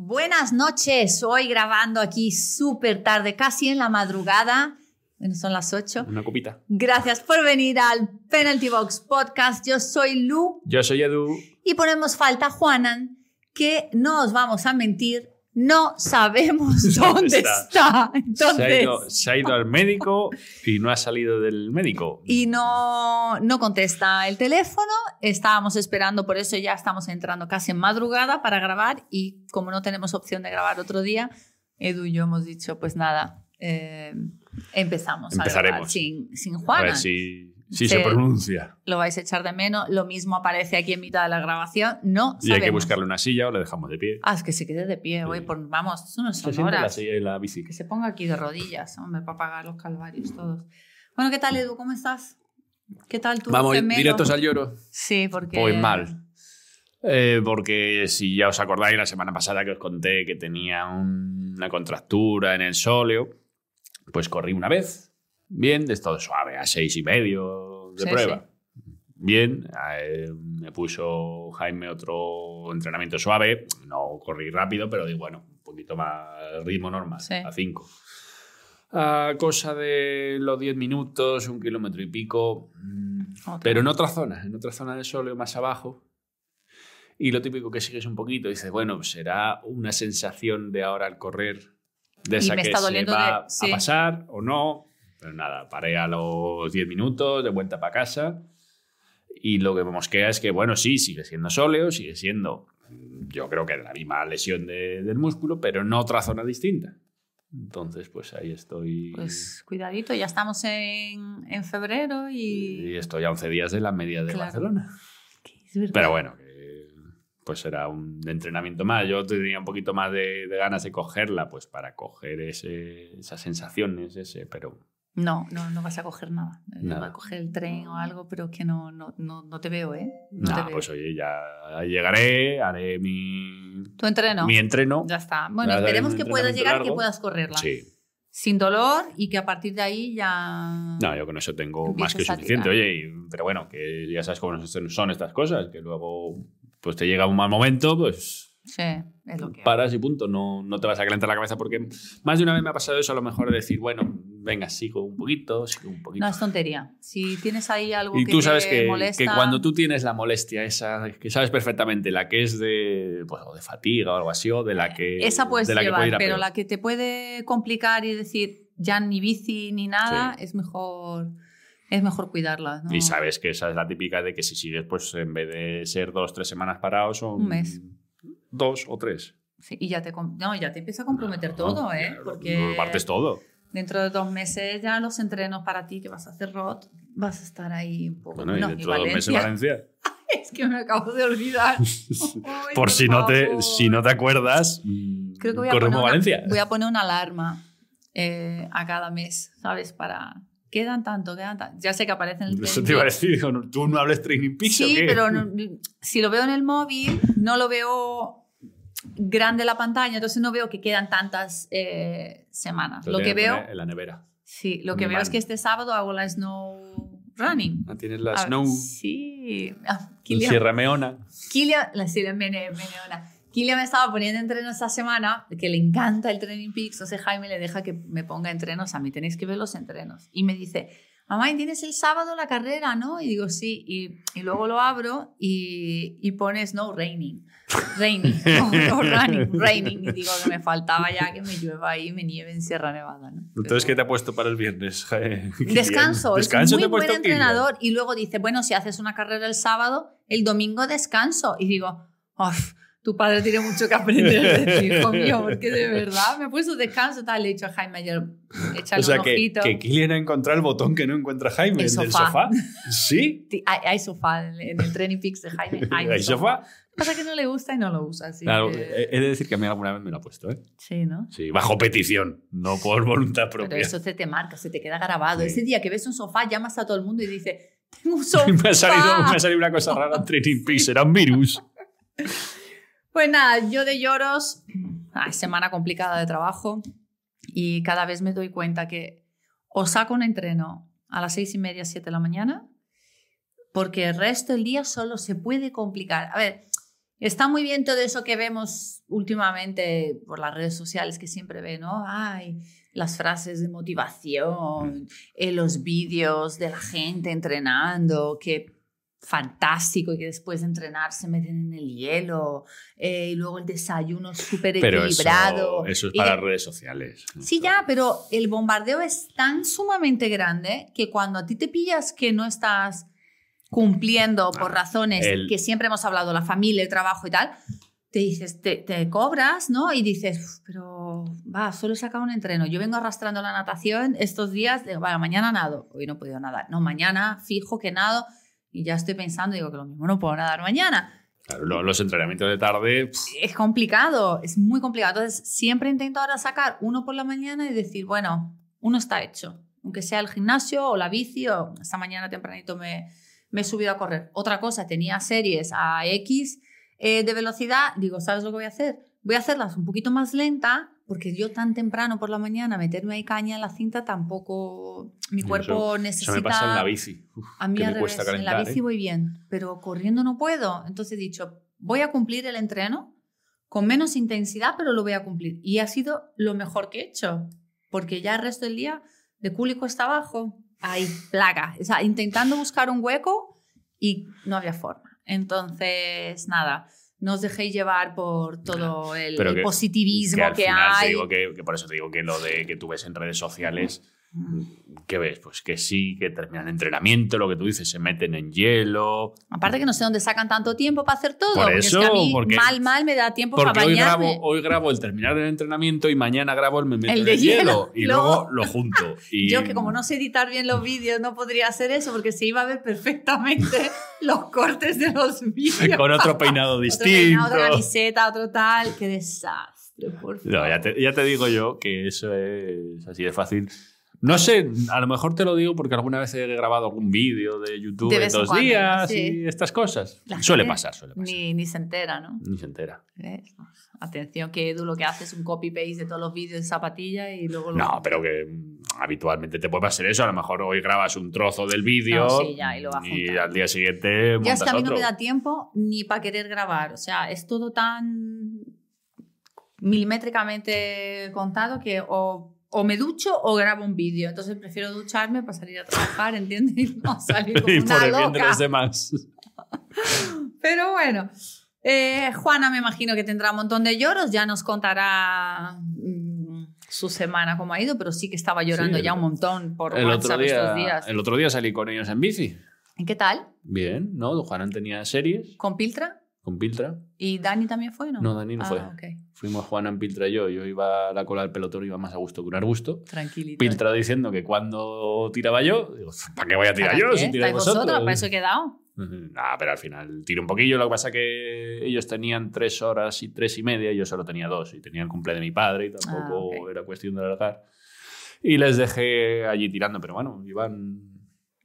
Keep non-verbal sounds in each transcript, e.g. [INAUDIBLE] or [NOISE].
Buenas noches, hoy grabando aquí súper tarde, casi en la madrugada. Bueno, son las 8. Una copita. Gracias por venir al Penalty Box Podcast. Yo soy Lu Yo soy Edu. y ponemos falta a Juanan, que no os vamos a mentir, no sabemos [LAUGHS] ¿Dónde está? está. Se ha, Entonces, ido, se ha ido al médico y no ha salido del médico. y no, no contesta el teléfono. Estábamos esperando, por eso ya estamos entrando casi en madrugada para grabar y como no tenemos opción de grabar otro día, Edu y yo hemos dicho, pues nada, eh, empezamos a grabar Empezaremos. sin, sin A ver si Sí. se pronuncia. Lo vais a echar de menos. Lo mismo aparece aquí en mitad de la grabación. No Y hay que sabemos. buscarle una silla o le dejamos de pie. Ah, es que se quede de pie, Sí. por, vamos, eso no Se son la, horas. silla- en la bici. Que se ponga aquí de rodillas, hombre, para pagar los calvarios todos. Bueno, ¿qué tal, Edu? ¿Cómo estás? ¿Qué tal tú? Vamos gemelo? directos al lloro. Sí, porque... Pues mal. Eh, porque si ya os acordáis la semana pasada que os conté que tenía un- una contractura en el sóleo, pues corrí una vez, bien, de todo suave, a seis y medio de Sí, prueba. Bien, eh, me puso Jaime otro entrenamiento suave, no corrí rápido, pero digo, bueno, un poquito más ritmo normal, Sí. a 5. A cosa de los 10 minutos, un kilómetro y pico, mm, Otra. pero en otra zona, en otra zona del sóleo más abajo. Y lo típico que sigues un poquito, dices, bueno, será una sensación de ahora al correr de Y esa me que está se doliendo va de- sí. a pasar o no. Pero nada, paré a los 10 minutos, de vuelta para casa. Y lo que me mosquea es que, bueno, sí, sigue siendo sóleo, sigue siendo, yo creo que la misma lesión de- del músculo, pero en otra zona distinta. Entonces, pues ahí estoy. Pues cuidadito, ya estamos en, en febrero y... y estoy a 11 días de la media de Claro. Barcelona. Pero bueno, pues era un entrenamiento más. Yo tenía un poquito más de, de ganas de cogerla, pues para coger ese, esas sensaciones, ese, pero No, no, no vas a coger nada. Nada. Vas a coger el tren o algo, pero que no, no, no, no te veo, ¿eh? No pues oye, ya llegaré, haré mi, ¿Tu entreno? mi entreno. Ya está. Bueno, esperemos que puedas llegar y que puedas correrla. Sí. Sin dolor y que a partir de ahí ya... No, yo con eso tengo más que suficiente. Oye, y- pero bueno, que ya sabes cómo son estas cosas, que luego pues te llega un mal momento, pues Sí, es lo que... paras y punto. No, no te vas a calentar la cabeza porque más de una vez me ha pasado eso, a lo mejor de decir, bueno, venga, sigo un poquito, sigo un poquito. No, es tontería. Si tienes ahí algo y que tú sabes te que, molesta... que cuando tú tienes la molestia esa, que sabes perfectamente la que es de, pues, o de fatiga o algo así, o de la que... Esa puedes de la que llevar, puede ir a pero la que te puede complicar y decir ya ni bici ni nada, es mejor es mejor cuidarla. ¿no? Y sabes que esa es la típica de que si sigues, pues en vez de ser dos, tres semanas parados, son Un mes. dos o tres. Sí, y ya te, no, ya te empieza a comprometer No, todo, ¿eh? Porque lo partes todo. Dentro de dos meses ya los entrenos para ti que vas a hacer ROT, vas a estar ahí un poco. Bueno, y No, dentro de dos meses Valencia. [LAUGHS] Es que me acabo de olvidar. [LAUGHS] Ay, Por si no, te, si no te acuerdas, Creo que voy a, corremos poner una, Valencia. voy a poner una alarma eh, a cada mes, ¿sabes? Para. Quedan tanto, quedan tanto. Ya sé que aparece en el Eso te iba a decir, digo, ¿no- ¿tú no hables Training Peaks o Sí, qué? pero no- si lo veo en el móvil, no lo veo grande la pantalla, entonces no veo que quedan tantas eh, semanas. Lo Lo que veo, En la nevera. sí, lo que veo es que este sábado hago la snow running. Ah, Tienes la Ah, Snow, Sí. Ah, Kilian- Sierra Meona. Kilian, la Sierra Meneona. Kilian me estaba poniendo entrenos esta semana, que le encanta el Training Peaks, entonces Jaime le deja que me ponga entrenos a mí, tenéis que ver los entrenos. Y me dice, mamá, ¿y tienes el sábado la carrera, no? Y digo, sí, y, y luego lo abro y, y pones, no, raining, raining, [LAUGHS] no, no, running, raining. Y digo que me faltaba ya que me llueva ahí y me nieve en Sierra Nevada, ¿no? Entonces, ¿qué te ha puesto para el viernes? [LAUGHS] Descanso, Descanso es te ha muy buen entrenador. Y luego dice, bueno, si haces una carrera el sábado, el domingo descanso. Y digo, "Uf, tu padre tiene mucho que aprender de ti, [LAUGHS] hijo mío, porque de verdad me ha puesto descanso. Tal, le he dicho a Jaime ayer, échale O sea, un que, ojito. que Kilian ha encontrado el botón que no encuentra Jaime, El el del sofá. sofá. ¿Sí? [LAUGHS] Hay, hay sofá en en el Training Peaks de Jaime. Hay, ¿Hay sofá? Lo que pasa es que no le gusta y no lo usa. Así Claro, que- he he de decir que a mí alguna vez me lo ha puesto, ¿eh? Sí, ¿no? Sí, bajo petición, no por voluntad Pero propia. eso se te marca, se te queda grabado. Sí. Ese día que ves un sofá, llamas a todo el mundo y dices, tengo un sofá. [LAUGHS] me, ha salido, me ha salido una cosa rara en Training Peaks, será un virus. Pues nada, yo de lloros, ay, semana complicada de trabajo y cada vez me doy cuenta que o saco un entreno a las seis y media, siete de la mañana, porque el resto del día solo se puede complicar. A ver, Está muy bien todo eso que vemos últimamente por las redes sociales que siempre ve, ¿no? Ay, las frases de motivación, eh, los vídeos de la gente entrenando, que fantástico y que después de entrenar se meten en el hielo eh, y luego el desayuno súper Pero equilibrado. eso, eso es para de- redes sociales. Sí, ya, pero el bombardeo es tan sumamente grande que cuando a ti te pillas que no estás cumpliendo por Ah, razones el- que siempre hemos hablado, la familia, el trabajo y tal, te dices, te, te cobras, ¿no? Y dices, "Uf, pero va, solo he sacado un entreno. Yo vengo arrastrando la natación estos días, de, bueno, mañana nado, hoy no he podido nadar. No, mañana fijo que nado y ya estoy pensando, digo que lo mismo no puedo nadar mañana. Claro, lo- los entrenamientos de tarde, pff, Es complicado, es muy complicado. Entonces, siempre intento ahora sacar uno por la mañana y decir, bueno, uno está hecho. Aunque sea el gimnasio o la bici, o esta mañana tempranito me, me he subido a correr. Otra cosa, tenía series a X eh, de velocidad. Digo, ¿sabes lo que voy a hacer? Voy a hacerlas un poquito más lenta, porque yo tan temprano por la mañana meterme ahí caña en la cinta tampoco. Mi cuerpo necesita. me pasa en la bici. Uf, A mí al revés, cuesta en la calentar, bici ¿eh? voy bien, pero corriendo no puedo. Entonces he dicho, voy a cumplir el entreno con menos intensidad, pero lo voy a cumplir. Y ha sido lo mejor que he hecho, porque ya el resto del día de cúlico está abajo, ahí, plaga. O sea, intentando buscar un hueco y no había forma. Entonces, nada, no os dejéis llevar por todo el, positivismo que te hay. digo que, que por eso te digo que lo de que tú ves en redes sociales, ¿qué ves? Pues que sí, que terminan entrenamiento, lo que tú dices, se meten en hielo. Aparte que no sé dónde sacan tanto tiempo para hacer todo. Por porque eso, es que a mí porque- mal, mal me da tiempo Porque para hoy bañarme. grabo, hoy grabo el terminar del entrenamiento y mañana grabo el me meto El en de el hielo, hielo. y Luego- luego lo junto. [LAUGHS] Y Yo que como no sé editar bien los vídeos no podría hacer eso porque se iba a ver perfectamente [LAUGHS] los cortes de los vídeos. con otro [LAUGHS] peinado Otro distinto. peinado, otra camiseta, otro tal. Qué desastre, por favor. No, ya te, ya te digo yo que eso es así de fácil. No sé, a lo mejor te lo digo porque alguna vez he grabado algún vídeo de YouTube De en dos cuando, días sí. y estas cosas. La suele pasar, suele pasar. Ni, ni se entera, ¿no? Ni se entera. ¿Ves? Atención que Edu lo que hace es un copy-paste de todos los vídeos de zapatilla y luego lo... No, pero que mm, habitualmente te puede pasar eso. A lo mejor hoy grabas un trozo del vídeo No, sí, ya, y lo al día siguiente Ya es que a mí no me da tiempo ni para querer grabar. O sea, es todo tan milimétricamente contado que o, o me ducho o grabo un vídeo. Entonces prefiero ducharme para salir a trabajar, ¿entiendes? [LAUGHS] Y no salir como [LAUGHS] y por una el bien de los demás. [LAUGHS] Pero bueno, eh, Juana me imagino que tendrá un montón de lloros. Ya nos contará mm, su semana cómo ha ido, pero sí que estaba llorando Sí, ya el- un montón por El otro, WhatsApp estos día, días. el otro día salí con ellos en bici. ¿Y qué tal? Bien, ¿no? Juanan tenía series ¿Con Piltra? Con Piltra. ¿Y Dani también fue, no? No, Dani no Ah, fue. ok. Fuimos Juana Piltra y yo. Yo iba a la cola del pelotón, iba más a gusto que un arbusto. Tranquilito. Piltra diciendo que cuando tiraba yo, digo, ¿para qué voy a tirar ¿Para yo qué? si tiráis ¿Estáis vosotros? vosotros? ¿Para eso he quedado? Nah, pero al final tiro un poquillo. Lo que pasa que ellos tenían tres horas y tres y media y yo solo tenía dos. Y tenía el cumple de mi padre y tampoco Ah, ok. era cuestión de alargar. Y les dejé allí tirando, pero bueno, iban,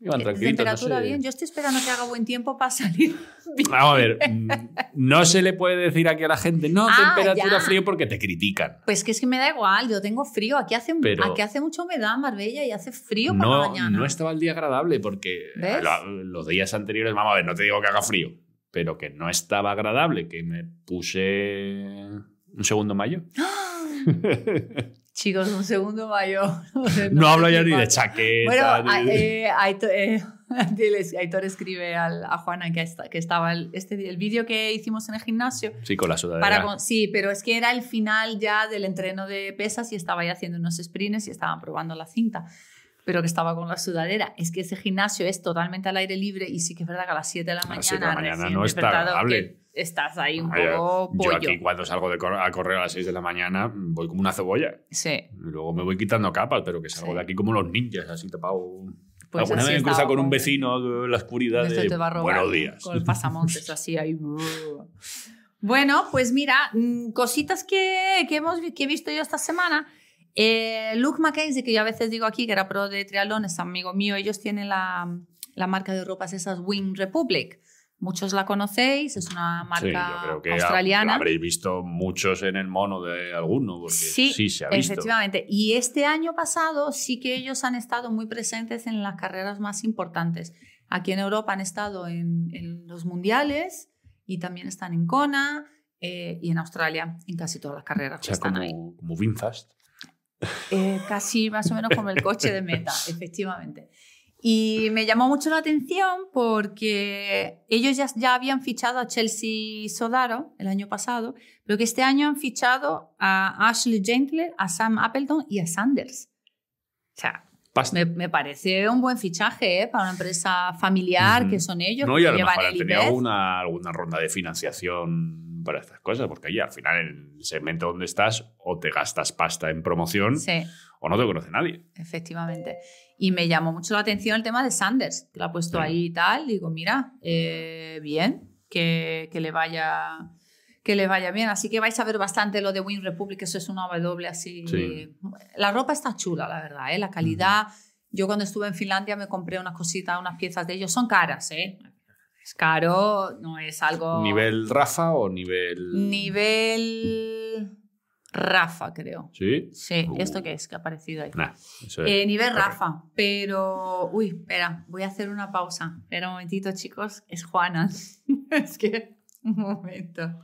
iban Eh, no Temperatura sé. bien. Yo estoy esperando que haga buen tiempo para salir bien. [LAUGHS] Vamos a ver, mm, no se le puede decir aquí a la gente, no, Ah, temperatura ya. frío porque te critican. Pues que es que me da igual, yo tengo frío. Aquí hace, Pero- aquí hace mucha humedad en Marbella y hace frío por la No, mañana. no estaba el día agradable porque los días anteriores, vamos a ver, no te digo que haga frío, pero que no estaba agradable, que me puse un segundo mayo. [LAUGHS] Chicos, un segundo mayor. [LAUGHS] No, hablo ya ni de chaqueta. Bueno, ni eh, Aitor, eh, [LAUGHS] Aitor escribe al- a Juana que, esta- que estaba el, este, el vídeo que hicimos en el gimnasio. Sí, con la sudadera. Para sí, pero es que era el final ya del entreno de pesas y estaba ya haciendo unos sprints y estaban probando la cinta, pero que estaba con la sudadera. Es que ese gimnasio es totalmente al aire libre y sí que es verdad que a las 7 de la A mañana, las 7 de la mañana no está agradable. estás ahí un Vaya, poco yo pollo. aquí cuando salgo de cor- a correr a las 6 de la mañana voy como una cebolla. Sí, luego me voy quitando capas, pero que salgo Sí. de aquí como los ninjas, así tapado. Pues Alguna vez me cruza con un vecino en la oscuridad de te va a robar, buenos ¿no? días. Con el pasamontes así ahí. [LAUGHS] Bueno, pues mira, mm, cositas que, que hemos que he visto yo esta semana. Eh, Luke Mackenzie, que yo a veces digo aquí, que era pro de triatlón, es amigo mío, ellos tienen la, la marca de ropas esas Wing Republic. Muchos la conocéis, es una Sí, marca yo creo que australiana. ha- habréis visto muchos en el mono de alguno, porque sí, Sí, se ha visto. Efectivamente. Y este año pasado sí que ellos han estado muy presentes en las carreras más importantes. Aquí en Europa han estado en, en los mundiales, y también están en Kona eh, y en Australia, en casi todas las carreras O que sea, están como, ahí. como Vinfast. Eh, casi más o menos como el coche de meta, [LAUGHS] efectivamente. Y me llamó mucho la atención porque ellos ya, ya habían fichado a Chelsea Sodaro el año pasado, pero que este año han fichado a Ashley Gentler, a Sam Appleton y a Sanders. O sea, me, me parece un buen fichaje ¿eh? para una empresa familiar que son ellos, No, y a lo mejor han tenido alguna, alguna ronda de financiación para estas cosas, porque ahí al final en el segmento donde estás o te gastas pasta en promoción Sí. o no te conoce nadie. Efectivamente. Y me llamó mucho la atención el tema de Sanders, que lo ha puesto Sí. ahí y tal. Digo, mira, eh, bien, que, que le vaya que le vaya bien. Así que vais a ver bastante lo de Win Republic, eso es una W así. Sí. La ropa está chula, la verdad, ¿eh? la calidad. Yo cuando estuve en Finlandia me compré unas cositas, unas piezas de ellos. Son caras, ¿eh? Es caro, no es algo... ¿Nivel Rafa o nivel...? Nivel... Rafa, creo. ¿Sí? Sí, Uh. ¿esto qué es? que ha aparecido ahí? Nah, es. Eh, nivel correcto. Rafa, pero. Uy, espera, voy a hacer una pausa. Espera un momentito, chicos. Es Juana. [LAUGHS] es que. Un momento.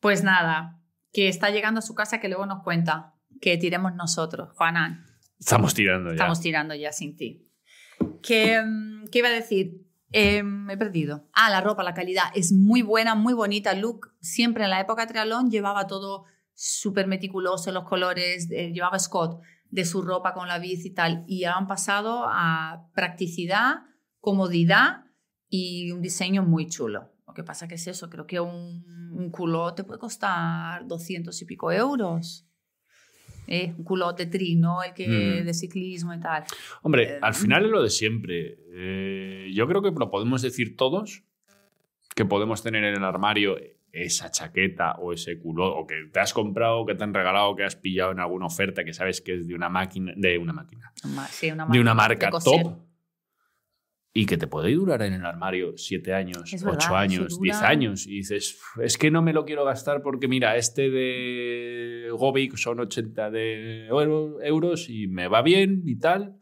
Pues nada, que está llegando a su casa que luego nos cuenta que tiremos nosotros. Juana, Estamos tirando ya. estamos tirando ya sin ti. ¿Qué, mm, qué iba a decir? Eh, me he perdido. Ah, la ropa, la calidad es muy buena, muy bonita. Luke siempre en la época de triatlón llevaba todo súper meticuloso, los colores, eh, llevaba Scott de su ropa con la bici y tal. Y han pasado a practicidad, comodidad y un diseño muy chulo. Lo que pasa que es eso, creo que un, un culot te puede costar 200 y pico euros. Eh, un culot de tri, ¿no? El que Mm. de ciclismo y tal. Hombre, Eh, al final es lo de siempre. Eh, yo creo que lo podemos decir todos, que podemos tener en el armario esa chaqueta o ese culo, o que te has comprado, que te han regalado, que has pillado en alguna oferta, que sabes que es de una máquina, de una máquina, sí, una de una marca de top, y que te puede durar en el armario siete años, Es ocho verdad, años, diez años, y dices, es que no me lo quiero gastar porque mira, este de Gobic son 80 de euro- euros y me va bien y tal,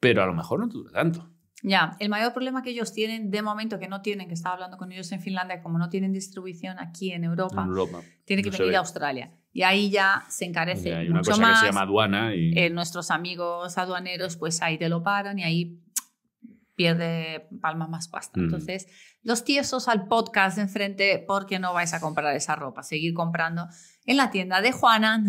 pero a lo mejor no te dura tanto. Ya, el mayor problema que ellos tienen de momento, que no tienen, que estaba hablando con ellos en Finlandia, como no tienen distribución aquí en Europa, En Europa. tienen que no venir ve. a Australia. Y ahí ya se encarece Y hay una mucho cosa más. que se llama aduana y Eh, nuestros amigos aduaneros, pues ahí te lo paran y ahí pierde palma más pasta. Mm. Entonces, los tiesos al podcast de enfrente, ¿por qué no vais a comprar esa ropa? Seguir comprando en la tienda de Juana.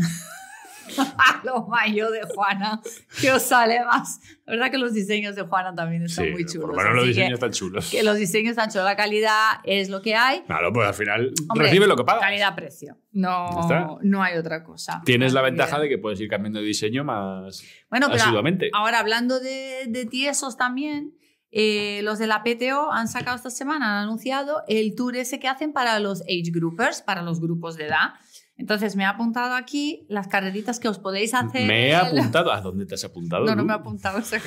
[LAUGHS] lo mayo de Juana, que os sale más. La verdad que los diseños de Juana también están sí, muy chulos. por lo menos los diseños están chulos. que los diseños están chulos, la calidad es lo que hay. Claro, pues al final Hombre, recibe lo que pagas. Calidad-precio. No, no hay otra cosa. Tienes la ventaja de que puedes ir cambiando de diseño más Bueno, pero asiduamente. ahora hablando de, de tiesos también, eh, los de la PTO han sacado esta semana, han anunciado el tour ese que hacen para los age groupers, para los grupos de edad. Entonces me he apuntado aquí las carreritas que os podéis hacer. Me he [LAUGHS] apuntado. ¿A dónde te has apuntado? No, no Lu? me he apuntado. [LAUGHS] ese-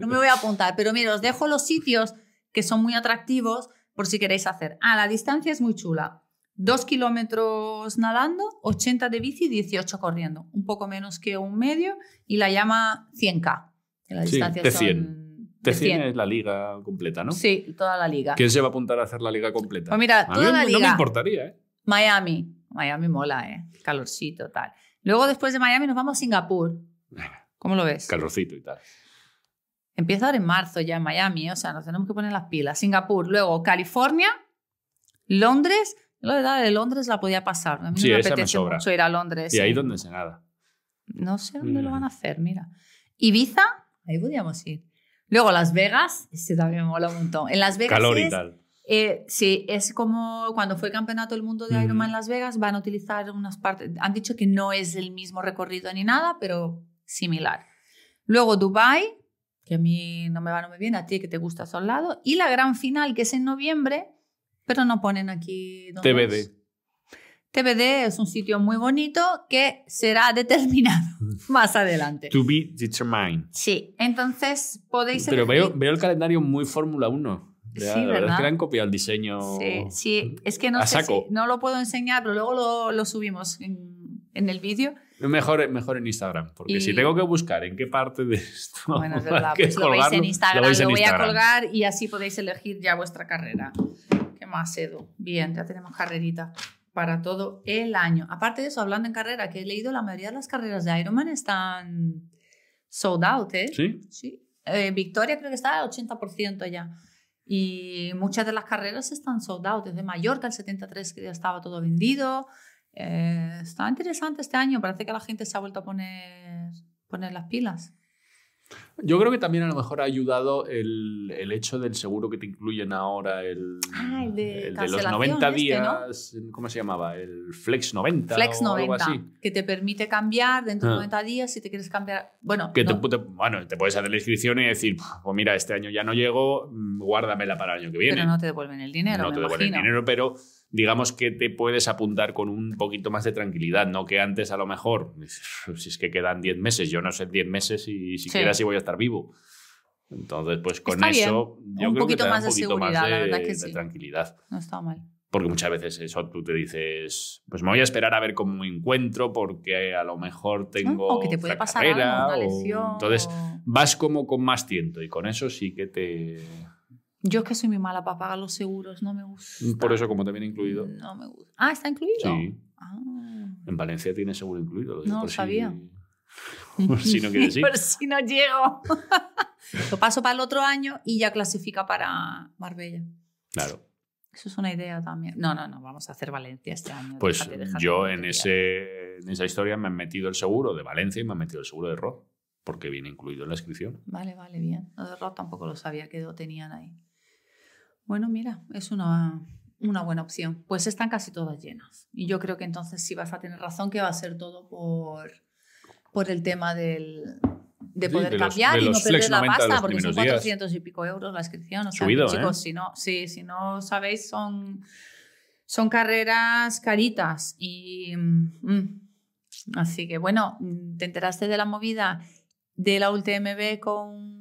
No me voy a apuntar, pero mira, os dejo los sitios que son muy atractivos por si queréis hacer. Ah, la distancia es muy chula. Dos kilómetros nadando, 80 de bici, 18 corriendo. Un poco menos que un medio y la llama 100K. que las Sí, distancias T100. son T100 es la liga completa, ¿no? Sí, toda la liga. ¿Quién se va a apuntar a hacer la liga completa? Pues mira, a mí toda la no me liga. importaría, ¿eh? Miami. Miami mola, ¿eh? Calorcito, tal. Luego, después de Miami, nos vamos a Singapur. ¿Cómo lo ves? calorcito y tal. Empieza ahora en marzo ya en Miami, o sea, nos tenemos que poner las pilas. Singapur, luego California, Londres. La verdad, de Londres la podía pasar. A mí Sí, no me esa me apetece sobra. mucho ir a Londres. Y ahí sí. donde se nada. No sé dónde lo Mm. van a hacer, mira. Ibiza, ahí podríamos ir. Luego Las Vegas, este también me mola un montón. En Las Vegas Calor y es- tal. eh, sí, es como cuando fue el campeonato del mundo de Ujú. Ironman en Las Vegas, van a utilizar unas partes, han dicho que no es el mismo recorrido ni nada, pero similar. Luego Dubai, que a mí no me va, no me viene, a ti que te gusta a al lado, y la gran final que es en noviembre, pero no ponen aquí TBD. Es. TBD es un sitio muy bonito que será [LAUGHS] determinado [LAUGHS] más adelante. To be determined. Sí, entonces podéis Pero veo, veo el calendario muy Fórmula 1. Ya, Sí, la verdad es ¿verdad? que le han copiado el diseño. Sí, sí, es que no a sé si- no lo puedo enseñar, pero luego lo, lo subimos en, en el vídeo. Mejor, mejor en Instagram, porque Y- si tengo que buscar en qué parte de esto. Bueno, es [LAUGHS] verdad, pues lo veis en Instagram, lo, en voy a Instagram. colgar y así podéis elegir ya vuestra carrera. ¿Qué más, Edu? Bien, ya tenemos carrerita para todo el año. Aparte de eso, hablando en carrera, que he leído, la mayoría de las carreras de Ironman están sold out, ¿eh? ¿Sí? Sí. Eh, Victoria creo que está al 80% ya. Y muchas de las carreras están sold out. Desde Mallorca, el 73, que ya estaba todo vendido. Eh, está interesante este año. Parece que la gente se ha vuelto a poner, poner las pilas. Yo creo que también a lo mejor ha ayudado el, el hecho del seguro que te incluyen ahora, el, Ah, el de los cancelación 90 este, días, ¿cómo se llamaba? El Flex 90 Flex o algo 90, así. que te permite cambiar dentro de Ah. 90 días si te quieres cambiar. Bueno, Que te, no, te- bueno, te puedes hacer la inscripción y decir, pues mira, este año ya no llego, mm, guárdamela para el año que viene. pero no te devuelven el dinero. no me te devuelven imagino. dinero, pero digamos que te puedes apuntar con un poquito más de tranquilidad, no que antes a lo mejor, si es que quedan 10 meses, yo no sé 10 meses y siquiera Sí. si voy a estar vivo. Entonces, pues con Está bien. eso yo Un creo poquito que te da más un de poquito más seguridad, la de, verdad que de sí. tranquilidad. No está mal. Porque muchas veces eso tú te dices, pues me voy a esperar a ver cómo me encuentro porque a lo mejor tengo o que te puede pasar carrera, algo, una o- lesión. Entonces o- vas como con más tiento y con eso sí que te... Yo es que soy muy mala para pagar los seguros, no me gusta. Por eso como te viene incluido. No me gusta. Ah, está incluido. Sí. Ah. En Valencia tiene seguro incluido. lo digo No por lo si- sabía. [LAUGHS] por si no quieres ir. [LAUGHS] Por si no llego. [LAUGHS] Lo paso para el otro año y ya clasifica para Marbella. Claro. Eso es una idea también. No, no, no, vamos a hacer Valencia este año. Pues déjate, déjate yo en, ese, en esa historia me han metido el seguro de Valencia y me han metido el seguro de Rod, porque viene incluido en la inscripción. Vale, vale, bien. Lo de Rock tampoco lo sabía que lo tenían ahí. Bueno, mira, es una, una buena opción. Pues están casi todas llenas. Y yo creo que entonces sí vas a tener razón que va a ser todo por, por el tema del, de Sí, poder de cambiar y no perder la 90 de pasta, porque son primeros días. 400 y pico euros la inscripción. O sea, Subido, que, chicos, ¿eh? si, no, sí, si no sabéis, son, son carreras caritas. Y, mm, así que, bueno, ¿te enteraste de la movida de la UTMB con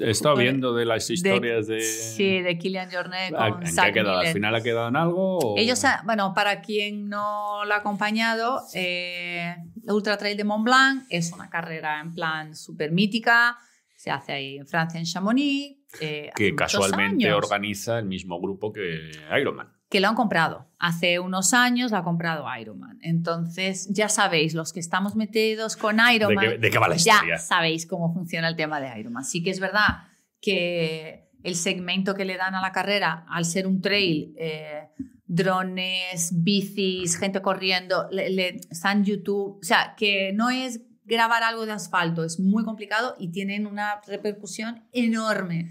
He estado viendo de las historias de... Sí, de Kilian Jornet ¿A- con ¿En qué ha quedado? ¿Al final ha quedado en algo? o- Ellos, ha- bueno, para quien no lo ha acompañado, eh, la Ultra Trail de Mont Blanc es una carrera en plan súper mítica. Se hace ahí en Francia, en Chamonix. eh, que casualmente organiza el mismo grupo que Ironman. Que lo han comprado. Hace unos años la ha comprado Ironman. Entonces, ya sabéis, los que estamos metidos con ¿De Ironman. qué, de qué va la historia? ya sabéis cómo funciona el tema de Ironman. Sí que es verdad que el segmento que le dan a la carrera, al ser un trail, eh, drones, bicis, gente corriendo, le, le- está en YouTube, o sea, que no es grabar algo de asfalto, es muy complicado y tienen una repercusión enorme.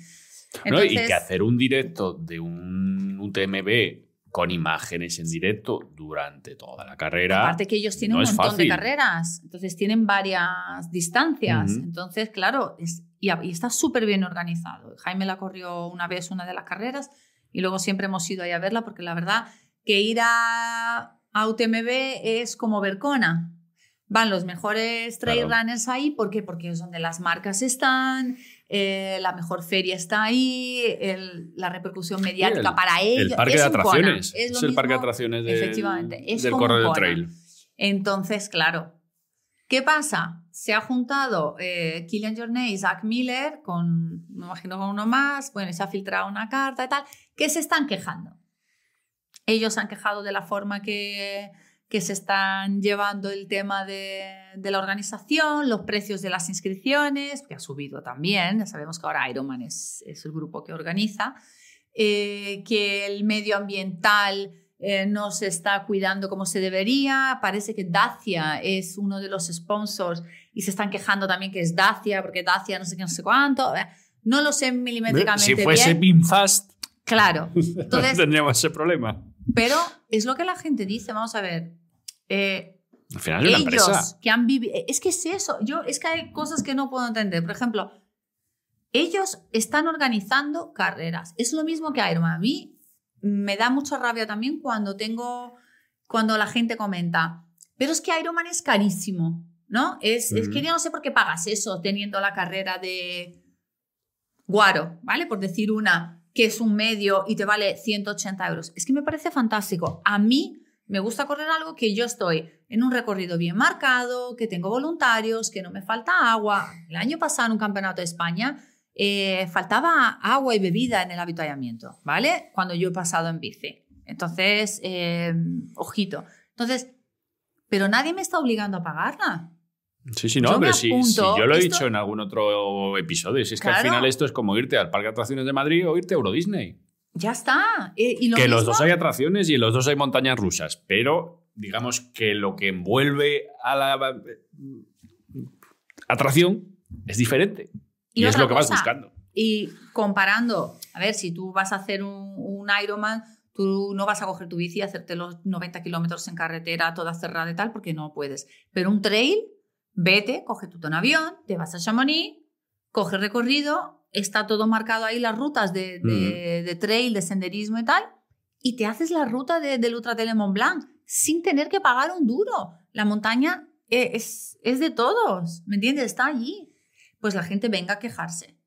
¿no? Y que hacer un directo de un UTMB con imágenes en directo durante toda la carrera. Aparte que ellos tienen no un montón de carreras, entonces tienen varias distancias. Entonces, claro, es- y, está súper bien organizado. Jaime la corrió una vez una de las carreras y luego siempre hemos ido ahí a verla porque la verdad que ir a, a UTMB es como ver Kona. Van los mejores trail Claro. runners ahí, ¿por qué? Porque es donde las marcas están, eh, la mejor feria está ahí, el- la repercusión mediática el- para ellos. el parque es de atracciones. es Es, el parque de mismo- atracciones del, efectivamente, es del como un corredor de Kona. trail. Entonces, claro, ¿qué pasa? Se ha juntado eh, Killian Jornet y Zach Miller con, me imagino con uno más, bueno, y se ha filtrado una carta y tal, que se están quejando. Ellos se han quejado de la forma que, que se están llevando el tema de, de la organización, los precios de las inscripciones, que ha subido también, ya sabemos que ahora Ironman es, es el grupo que organiza, eh, que el medio ambiental eh, no se está cuidando como se debería. Parece que Dacia es uno de los sponsors y se están quejando también que es Dacia, porque Dacia no sé qué, no sé cuánto. Eh, No lo sé milimétricamente Si fuese bien. Pinfast, Claro. no [LAUGHS] Entonces, tendríamos ese problema. pero es lo que la gente dice. Vamos a ver. Eh, Al final ellos empresa. que han vivido. Es que es eso. Yo, es que hay cosas que no puedo entender. Por ejemplo, ellos están organizando carreras. Es lo mismo que Ironman. A mí me da mucha rabia también cuando tengo. Cuando la gente comenta. Pero es que Ironman es carísimo. ¿No? Es, es que yo no sé por qué pagas eso teniendo la carrera de Guaro, ¿vale? Por decir una que es un medio y te vale 180 euros. Es que me parece fantástico. A mí Me gusta correr algo que yo estoy en un recorrido bien marcado, que tengo voluntarios, que no me falta agua. El año pasado en un campeonato de España eh, faltaba agua y bebida en el avituallamiento, ¿vale? Cuando yo he pasado en bici. Entonces, eh, ojito. Entonces, pero nadie me está obligando a pagarla. Sí, sí, no, Yo pero apunto, yo lo he esto- dicho en algún otro episodio. Si es que al final esto es como irte al Parque de Atracciones de Madrid o irte a Euro Disney. Ya está. Eh, y lo que los mismo- dos hay atracciones y en los dos hay montañas rusas, pero digamos que lo que envuelve a la eh, atracción es diferente. Y, Y es lo que vas buscando. Y comparando, a ver, si tú vas a hacer un, un Ironman, tú no vas a coger tu bici y hacerte los 90 kilómetros en carretera toda cerrada y tal, porque no puedes. Pero un trail, vete, coge tu avión, te vas a Chamonix, coge recorrido, está todo marcado ahí las rutas de, de- de trail, de senderismo y tal, y te haces la ruta de- del Ultra Trail Mont Blanc sin tener que pagar un duro. La montaña eh, es, es de todos, ¿me entiendes? Está allí. Pues la gente venga a quejarse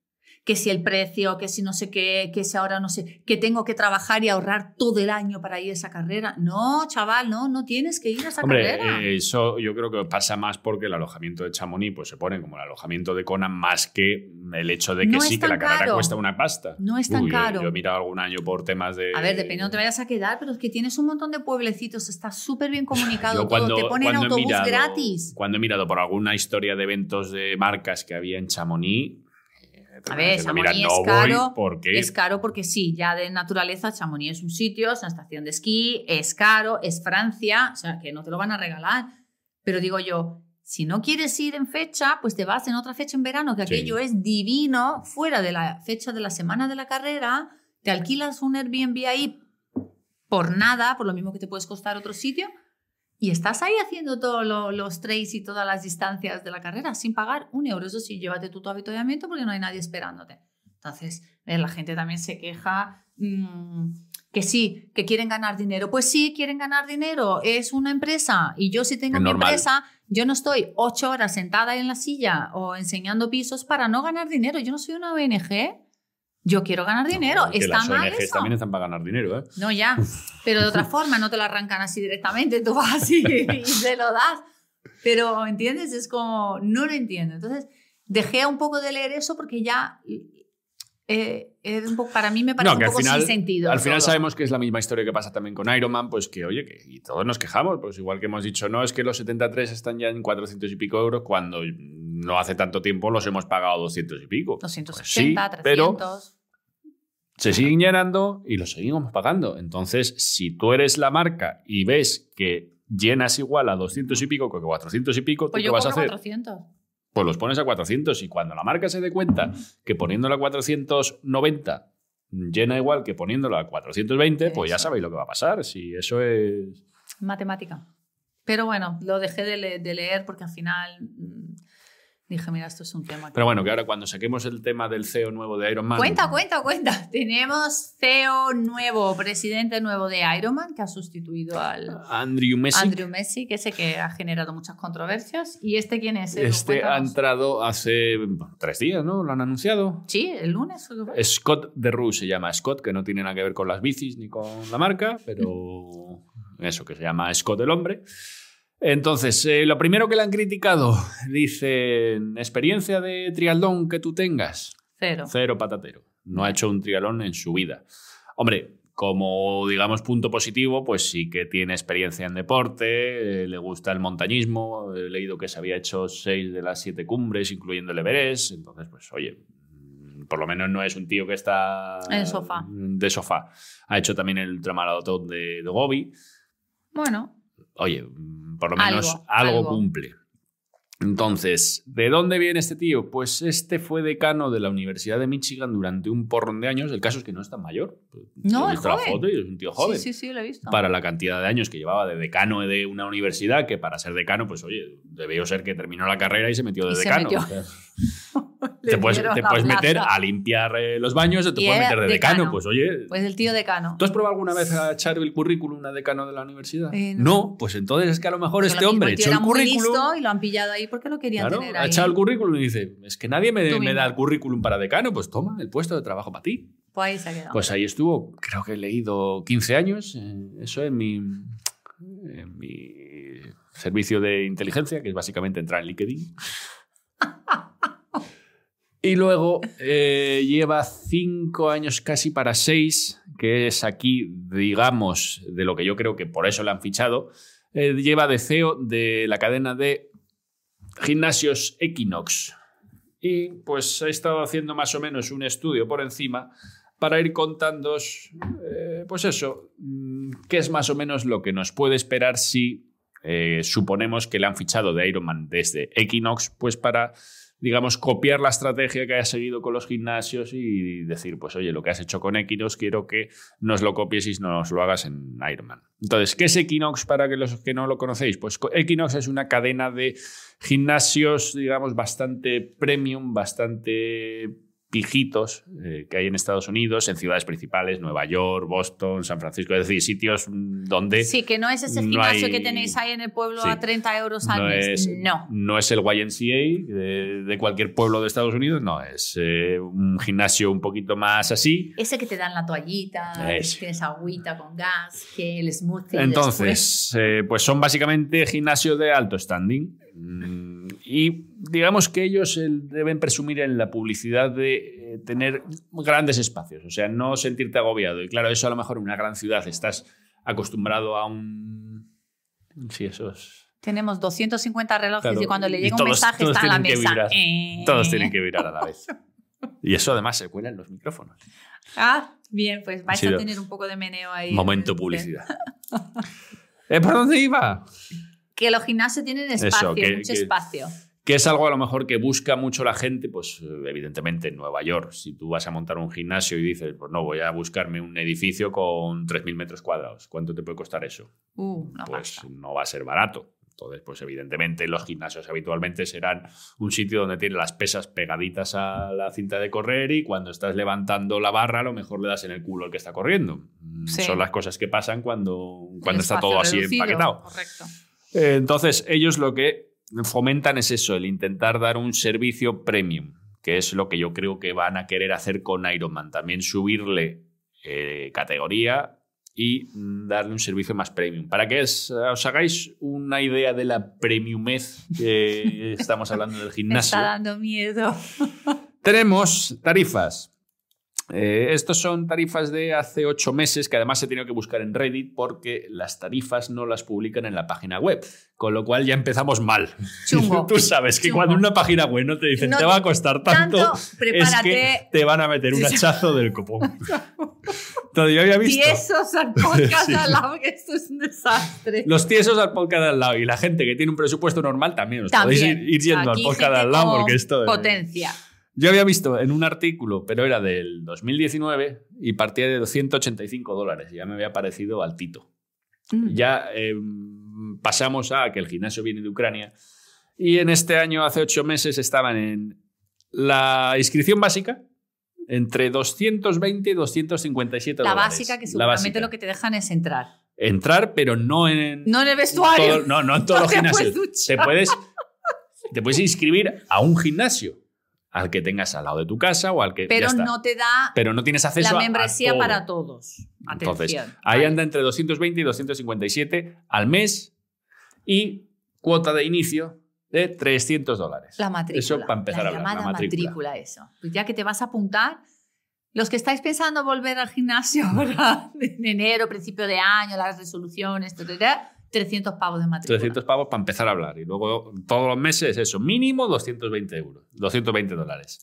que si el precio, que si no sé qué, que si ahora no sé, que tengo que trabajar y ahorrar todo el año para ir a esa carrera. No, chaval, no, no tienes que ir a esa Hombre, carrera. eh, eso yo creo que pasa más porque el alojamiento de Chamonix pues, se pone como el alojamiento de Conan más que el hecho de que No sí, que la carrera caro. cuesta una pasta. No es tan Uy, caro. Yo, he mirado algún año por temas de... a ver, depende de dónde te vayas a quedar, pero es que tienes un montón de pueblecitos, está súper bien comunicado Yo cuando, todo, te ponen autobús mirado- gratis. Cuando he mirado por alguna historia de eventos de marcas que había en Chamonix, A ver, mira, Chamonix no es caro, porque Es caro porque sí, ya de naturaleza Chamonix es un sitio, es una estación de esquí, es caro, es Francia, o sea, que no te lo van a regalar. Pero digo yo, si no quieres ir en fecha, pues te vas en otra fecha en verano, que Sí. aquello es divino, fuera de la fecha de la semana de la carrera, te alquilas un Airbnb ahí por nada, por lo mismo que te puedes costar otro sitio, y estás ahí haciendo todos lo- los trails y todas las distancias de la carrera sin pagar un euro. Eso sí, llévate tú tu avituallamiento porque no hay nadie esperándote. Entonces, eh, la gente también se queja mm, que sí, que quieren ganar dinero. Pues sí, quieren ganar dinero. Es una empresa y yo si tengo Es mi normal. empresa, yo no estoy ocho horas sentada en la silla o enseñando pisos para no ganar dinero. Yo no soy una ONG. Yo quiero ganar dinero. No, ¿Está las mal eso? también están para ganar dinero, ¿eh? No, ya. Pero de otra [LAUGHS] forma, no te lo arrancan así directamente. Tú vas así y te lo das. Pero, ¿entiendes? Es como, no lo entiendo. Entonces, dejé un poco de leer eso porque ya eh, es un poco, para mí me parece No, que un al poco final, sin sentido. al final todo. sabemos que es la misma historia que pasa también con Ironman, pues que, oye, que y todos nos quejamos, pues igual que hemos dicho, no, es que los 73 están ya en 400 y pico euros cuando no hace tanto tiempo los hemos pagado 200 y pico. 280, Pues sí, 300. pero se siguen llenando y los seguimos pagando. Entonces, si tú eres la marca y ves que llenas igual a 200 y pico que a 400 y pico, ¿tú pues qué yo vas a hacer? 400. Pues los pones a 400 y cuando la marca se dé cuenta que poniéndola a 490 llena igual que poniéndola a 420, pues ya Eso. sabéis lo que va a pasar. Si eso es... Matemática. Pero bueno, lo dejé de, le- de leer porque al final mm, dije, mira, esto es un tema. Pero bueno, que ahora cuando saquemos el tema del CEO nuevo de Iron Man... Cuenta, cuenta, cuenta. [LAUGHS] Tenemos CEO nuevo, presidente nuevo de Ironman, que ha sustituido al Andrew Messi. Andrew Messi, que sé que ha generado muchas controversias. ¿Y este quién es? Edu? Este ha Cuéntanos. entrado hace bueno, tres días, ¿no? Lo han anunciado. Sí, el lunes. Scott de Rue se llama Scott, que no tiene nada que ver con las bicis ni con la marca, pero [LAUGHS] eso que se llama Scott el hombre. Entonces, eh, lo primero que le han criticado, dicen, experiencia de triatlón que tú tengas. Cero. Cero patatero. No ha hecho un triatlón en su vida. Hombre, como digamos punto positivo, pues sí que tiene experiencia en deporte, eh, le gusta el montañismo, he leído que se había hecho seis de las siete cumbres, incluyendo el Everest, entonces pues oye, mm, por lo menos no es un tío que está En el sofá. de sofá. Ha hecho también el ultramaratón de, de Gobi. Bueno, Oye, mm, por lo menos Algo, algo, algo. cumple. Entonces, ¿de dónde viene este tío? Pues este fue decano de la Universidad de Michigan durante un porrón de años. El caso es que no es tan mayor. No, es visto la joven. foto y es un tío joven. sí, sí, sí, lo he visto. Para la cantidad de años que llevaba de decano de una universidad, que para ser decano, pues oye, debió ser que terminó la carrera y se metió de Y se decano. metió. [LAUGHS] Te puedes, te puedes meter a limpiar eh, los baños o te puedes meter de decano. decano. Pues oye, Pues el tío decano. ¿Tú has probado alguna vez a echar el currículum a decano de la universidad? Eh, no. pues entonces es que a lo mejor Porque este lo hombre echó el currículum. listo y lo han pillado ahí porque lo querían Claro, tener ha ahí. echado el currículum y dice, es que nadie me, me da el currículum para decano, pues toma el puesto de trabajo para ti. Pues ahí se ha quedado. Pues ahí estuvo, creo que he leído 15 años, eh, eso en mi, en mi servicio de inteligencia, que es básicamente entrar en LinkedIn. [LAUGHS] Y luego eh, lleva cinco años casi para seis, que es aquí, digamos, de lo que yo creo que por eso le han fichado. eh, lleva de CEO de la cadena de gimnasios Equinox. Y pues he estado haciendo más o menos un estudio por encima para ir contándoos, eh, pues eso, mm, qué es más o menos lo que nos puede esperar si suponemos que le han fichado de Ironman desde Equinox, pues para, digamos, copiar la estrategia que haya seguido con los gimnasios y decir, pues oye, lo que has hecho con Equinox, quiero que nos lo copies y nos lo hagas en Ironman. Entonces, ¿qué es Equinox para que los que no lo conocéis? Pues Equinox es una cadena de gimnasios, digamos, bastante premium, bastante eh, que hay en Estados Unidos, en ciudades principales, Nueva York, Boston, San Francisco, es decir, sitios donde Sí, que no es ese no gimnasio hay- que tenéis ahí en el pueblo Sí. a 30 euros al no mes. es, no. no es el YMCA de, de cualquier pueblo de Estados Unidos, no, es eh, un gimnasio un poquito más así. Ese que te dan la toallita, Ese. tienes agüita con gas, que el smoothie. Entonces, eh, pues son básicamente gimnasios de alto standing. Mm, Y digamos que ellos eh, deben presumir en la publicidad de eh, tener grandes espacios, o sea, no sentirte agobiado. Y claro, eso a lo mejor en una gran ciudad estás acostumbrado a un... Sí, esos... Tenemos 250 relojes Claro, y cuando le llega un mensaje está en la mesa. Eh. Todos tienen que virar a la vez. Y eso además se cuela en los micrófonos. Ah, bien, pues vais a tener un poco de meneo ahí. Momento publicidad. [LAUGHS] ¿Eh, ¿Por dónde iba? Que los gimnasios tienen espacio, que- mucho que- espacio. Que es algo a lo mejor que busca mucho la gente, pues eh, evidentemente en Nueva York. Si tú vas a montar un gimnasio y dices, pues no, voy a buscarme un edificio con 3.000 metros cuadrados, ¿cuánto te puede costar eso? Uh, no pues no va a ser barato. Entonces, pues evidentemente los gimnasios habitualmente serán un sitio donde tienes las pesas pegaditas a la cinta de correr y cuando estás levantando la barra a lo mejor le das en el culo al que está corriendo. Mm, Sí. Son las cosas que pasan cuando, cuando está todo así empaquetado. Correcto. Eh, Entonces, ellos lo que fomentan es eso, el intentar dar un servicio premium, que es lo que yo creo que van a querer hacer con Ironman. También subirle eh, categoría y darle un servicio más premium. Para que es- os hagáis una idea de la premiumez que [LAUGHS] estamos hablando del Me gimnasio. está dando miedo. Tenemos tarifas. Eh, estos son tarifas de hace ocho meses que además he tenido que buscar en Reddit porque las tarifas no las publican en la página web. Con lo cual ya empezamos mal. Chungo. [LAUGHS] Tú sabes que Chungo. cuando una página web no te dicen No te va a costar tanto, tanto, es prepárate. que te van a meter un hachazo del copón. [LAUGHS] Entonces yo había visto Tiesos al podcast [LAUGHS] Sí, al lado, que esto es un desastre. los tiesos al podcast al lado y la gente que tiene un presupuesto normal también os podéis ir, ir yendo Aquí al podcast al lado porque esto es- Potencia. Yo había visto en un artículo, pero era del 2019 y partía de 285 dólares. Ya me había parecido altito. Mm. Ya eh, pasamos a que el gimnasio viene de Ucrania y en este año, hace ocho meses, estaban en la inscripción básica entre 220 y 257 La dólares. básica, que La seguramente básica. lo que te dejan es entrar. Entrar, pero no en... No en el vestuario. todo- no, no en todos [LAUGHS] No los gimnasios. Te puedes, te puedes inscribir a un gimnasio al que tengas al lado de tu casa o al que. ya pero está. no te da pero no tienes acceso la a membresía todo. para todos. Entonces, Atención. ahí Vale. anda entre 220 y 257 al mes y cuota de inicio de 300 dólares. La matrícula. Eso para empezar la a hablar, llamada la matrícula. eso. Pues ya que te vas a apuntar, los que estáis pensando volver al gimnasio [LAUGHS] ahora, en enero, principio de año, las resoluciones, ta, 300 pavos de matrícula. 300 pavos para empezar a hablar. Y luego todos los meses, eso, mínimo 220 euros, 220 dólares.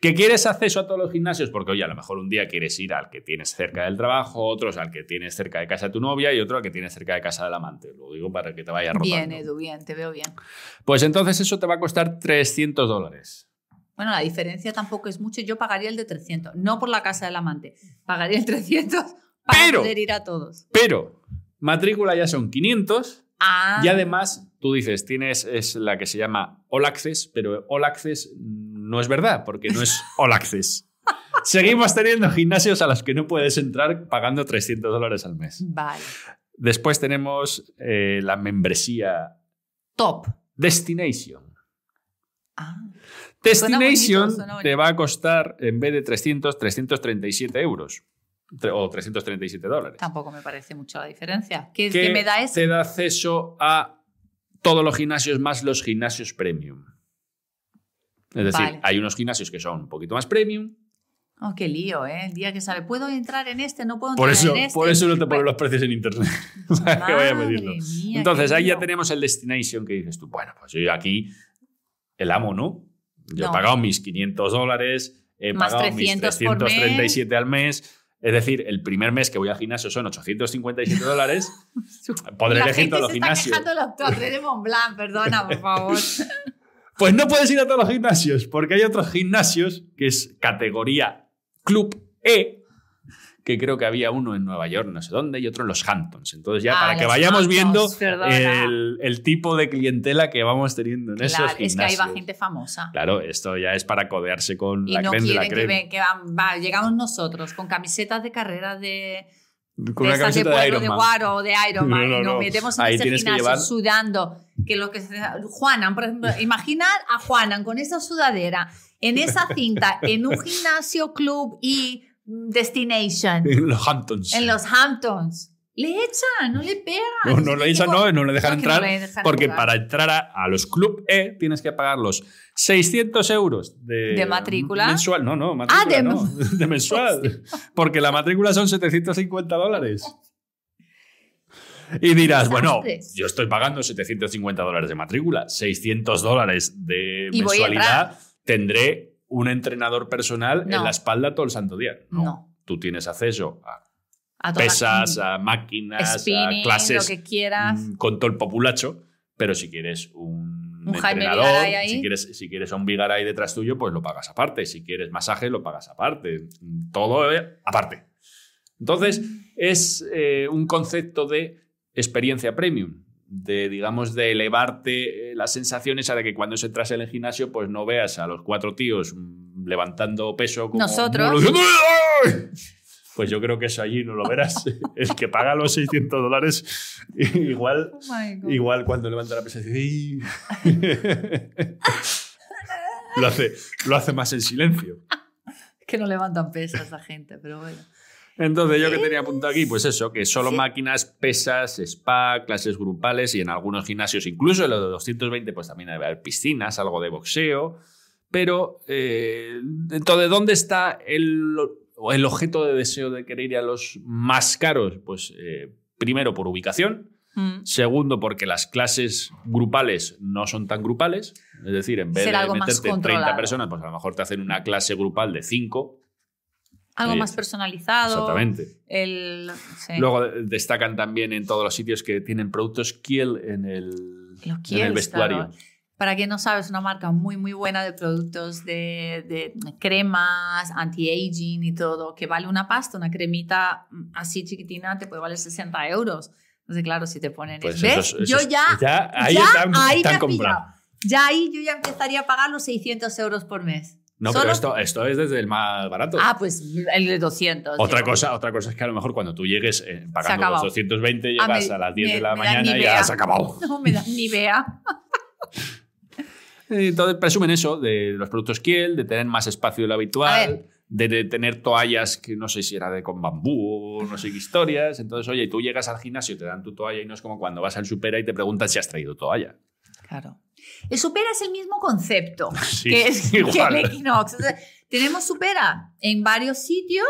¿Que quieres acceso a todos los gimnasios? Porque, oye, a lo mejor un día quieres ir al que tienes cerca del trabajo, otros al que tienes cerca de casa de tu novia y otro al que tienes cerca de casa del amante. Lo digo para que te vayas rotando. Bien, Edu, bien, te veo bien. Pues entonces eso te va a costar 300 dólares. Bueno, la diferencia tampoco es mucho. Yo pagaría el de 300, no por la casa del amante. Pagaría el 300 para Pero- poder ir a todos. Pero matrícula ya son 500 Ah, y además tú dices, tienes es la que se llama All Access, pero All Access no es verdad porque no es [LAUGHS] All Access. Seguimos teniendo gimnasios a los que no puedes entrar pagando 300 dólares al mes. Vale. Después tenemos eh, la membresía Top. Destination. Ah, Destination bonito, suena bonito. te va a costar, en vez de 300, 337 euros. O 337 dólares. Tampoco me parece mucho la diferencia. ¿Qué, que qué me da eso? te da acceso a todos los gimnasios más los gimnasios premium. Es decir, Vale. hay unos gimnasios que son un poquito más premium. Oh, qué lío, ¿eh? El día que sale, ¿puedo entrar en este? No puedo Por entrar eso, en este. por eso no te ponen los precios en internet. [LAUGHS] para que vaya a madre medirlo. mía, Entonces ahí ya tenemos el destination que dices tú, bueno, pues yo aquí el amo, ¿no? Yo he pagado mis 500 dólares, he Más pagado mis 300 por mes. 337 al mes. Es decir, el primer mes que voy al gimnasio son 857 dólares. [LAUGHS] Podré La elegir gente todos los se está gimnasios. quejando del doctor [LAUGHS] de Montblanc, perdona, por favor. [LAUGHS] Pues no puedes ir a todos los gimnasios, porque hay otros gimnasios que es categoría Club E, que creo que había uno en Nueva York, no sé dónde, y otro en los Hamptons. Entonces ya Ah, para que los vayamos Hamptons, viendo el, el tipo de clientela que vamos teniendo en esos Claro, es que ahí gimnasios. va gente famosa. Claro, esto ya es para codearse con Y la no de la quieren que, van- va, llegamos nosotros con camisetas de carrera de, Con de una de camiseta de pueblo Iron de Man. Guaro o de Iron [LAUGHS] Man No, no, y nos no. metemos en Ahí ese que gimnasio llevar- sudando. Que lo que Juanan, por ejemplo, [LAUGHS] imaginad a Juanan con esa sudadera en esa cinta en un [LAUGHS] gimnasio club y destination En los Hamptons. en los Hamptons. Le echan, no le pegan. No, no le echan, no, no le dejan no, que no entrar. le dejan porque para entrar a, a los Club E tienes que pagar los 600 euros de, ¿De matrícula? Mensual. No, no, matrícula Ah, de- no, [LAUGHS] de mensual. porque la matrícula son 750 dólares. Y dirás, bueno, yo estoy pagando 750 dólares de matrícula, 600 dólares de mensualidad, tendré un entrenador personal en la espalda todo el santo día. No. Tú tienes acceso a pesas, a máquinas, spinning, a clases lo que quieras. mm, con todo el populacho, pero si quieres un, Un entrenador, ahí. si quieres, si quieres a un Vigaray detrás tuyo, pues lo pagas aparte. Si quieres masaje, lo pagas aparte. Todo eh, aparte. Entonces, es eh, un concepto de experiencia premium, de, digamos, de elevarte eh, las sensaciones a de que cuando se entras en el gimnasio, pues no veas a los cuatro tíos mm, levantando peso como Nosotros. Pues yo creo que eso allí no lo verás. [LAUGHS] El que paga los 600 dólares, [LAUGHS] igual, Oh igual cuando levanta la pesa dice, [LAUGHS] lo, hace, lo hace más en silencio. que no levantan pesas la gente, pero bueno. Entonces, yo que tenía apuntado aquí, pues eso, que solo Sí. máquinas, pesas, spa, clases grupales y en algunos gimnasios, incluso en los de 220, pues también debe haber piscinas, algo de boxeo. Pero, eh, entonces, ¿dónde está el, objeto de deseo de querer ir a los más caros? Pues, eh, primero, por ubicación. Mm. Segundo, porque las clases grupales no son tan grupales. Es decir, en vez de meterte 30 controlado. personas, pues a lo mejor te hacen una clase grupal de 5. Algo más personalizado. Exactamente. El, sí. Luego de- destacan también en todos los sitios que tienen productos Kiel en el, en vestuario. claro. Para quien no sabe, es una marca muy, muy buena de productos de, de cremas, anti-aging y todo, que vale una pasta, una cremita así chiquitina te puede valer 60 euros. Entonces, claro, si te ponen... Pues ¿Ves? eso yo ya, ya ahí ya están, ahí están. Ya ahí yo ya empezaría a pagar los 600 euros por mes. No, Solo- pero esto, esto es desde el más barato. Ah, pues el de 200. otra, cosa, otra cosa es que a lo mejor cuando tú llegues eh, pagando los 220 Ah, llegas me- a las 10 de la mañana y ya has acabado. [LAUGHS] No me da ni idea. [LAUGHS] Entonces presumen eso, de los productos Kiel, de tener más espacio de lo habitual, de tener toallas que no sé si era de con bambú o no sé qué historias. Entonces, oye, tú llegas al gimnasio, te dan tu toalla y no es como cuando vas al supera y te preguntan si has traído toalla. Claro. El Supera es el mismo concepto [LAUGHS] Sí, que es [LAUGHS] que igual. el Equinox. O sea, tenemos Supera en varios sitios,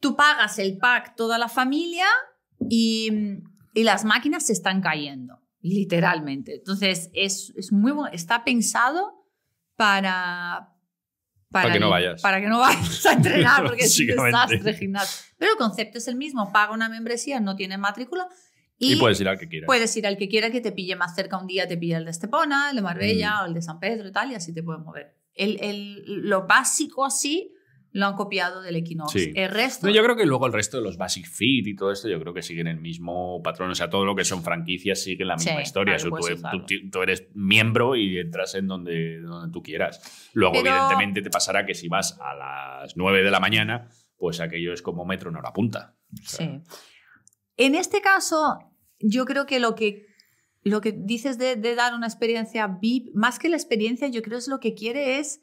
tú pagas el pack toda la familia y, y las máquinas se están cayendo, literalmente. Entonces, es, es muy bueno, está pensado para... Para que no vayas. Para que no vayas a entrenar, [LAUGHS] porque es un desastre gimnasio. Pero el concepto es el mismo, paga una membresía, no tiene matrícula Y, puedes ir al que quieras. Puedes ir al que quiera que te pille más cerca un día, te pille el de Estepona, el de Marbella Mm. o el de San Pedro y tal, y así te puedes mover. El, el- lo básico así lo han copiado del Equinox. Sí. El resto. No, yo creo que luego el resto de los Basic Fit y todo esto, yo creo que siguen el mismo patrón. O sea, todo lo que son franquicias siguen la misma Sí, historia. tú, usarlo. tú- tú eres miembro y entras en donde, donde tú quieras. Luego, Pero- evidentemente, te pasará que si vas a las 9 de la mañana, pues aquello es como metro en hora punta. O sea, Sí. En este caso, yo creo que lo que, lo que dices de, de dar una experiencia VIP, más que la experiencia, yo creo es lo que quiere es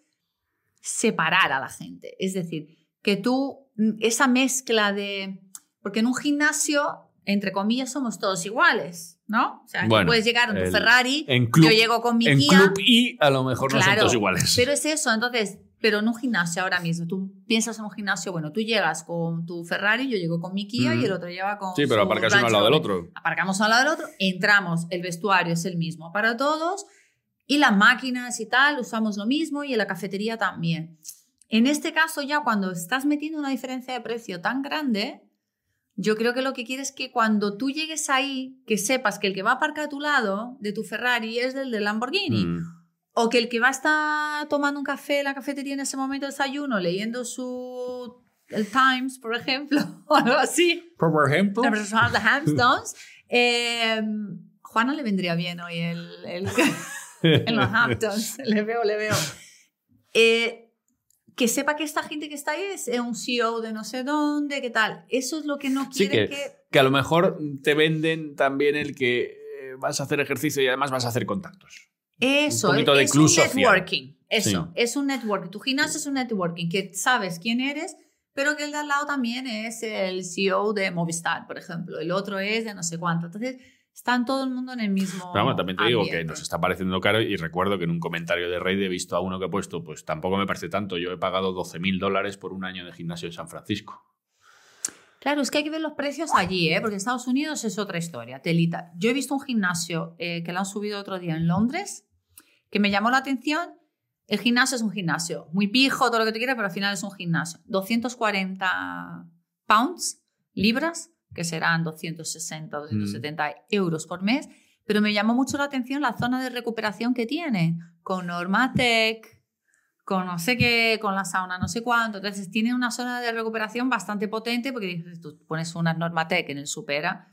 separar a la gente. Es decir, que tú esa mezcla de... Porque en un gimnasio, entre comillas, somos todos iguales, ¿no? O sea, tú puedes llegar en tu Ferrari, en club- yo llego con mi En Kia, Club I a lo mejor no son todos iguales. pero es eso, entonces, pero en un gimnasio ahora mismo, tú piensas en un gimnasio, bueno, tú llegas con tu Ferrari, yo llego con mi Kia y el otro lleva con sí, pero su aparcas uno al lado del otro. Aparcamos al lado del otro, entramos, el vestuario es el mismo para todos y las máquinas y tal, usamos lo mismo y en la cafetería también. En este caso ya cuando estás metiendo una diferencia de precio tan grande, yo creo que lo que quieres es que cuando tú llegues ahí, que sepas que el que va a aparcar a tu lado de tu Ferrari es el del Lamborghini. Mm. O que el que va a estar tomando un café en la cafetería en ese momento de desayuno, leyendo su el Times, por ejemplo, [LAUGHS] o algo así, Por ejemplo. la persona de Hamptons, [LAUGHS] eh, Juana le vendría bien hoy el, el- [LAUGHS] en los Hamptons, le veo, le veo. Eh, que sepa que esta gente que está ahí es un CEO de no sé dónde, qué tal. Eso es lo que no Sí, quiere que- que... Que a lo mejor te venden también el que eh, vas a hacer ejercicio y además vas a hacer contactos. Eso, Un poquito de es un networking. Eso, Sí. es un networking. Tu gimnasio es un networking, que sabes quién eres, pero que el de al lado también es el CEO de Movistar, por ejemplo. El otro es de no sé cuánto. Entonces, están todo el mundo en el mismo. Pero también te digo que nos está pareciendo caro y recuerdo que en un comentario de Raid he visto a uno que ha puesto, pues tampoco me parece tanto, yo he pagado 12 mil dólares por un año de gimnasio en San Francisco. Claro, es que hay que ver los precios allí, ¿eh? porque en Estados Unidos es otra historia, telita. Yo he visto un gimnasio eh, que lo han subido otro día en Londres, que me llamó la atención. El gimnasio es un gimnasio, muy pijo, todo lo que te quieras, pero al final es un gimnasio. 240 pounds, libras, que serán 260 o 270 euros por mes, pero me llamó mucho la atención la zona de recuperación que tiene, con Normatec, con no sé qué, con la sauna no sé cuánto. Entonces tiene una zona de recuperación bastante potente porque tú pones una Normatec en el Supera,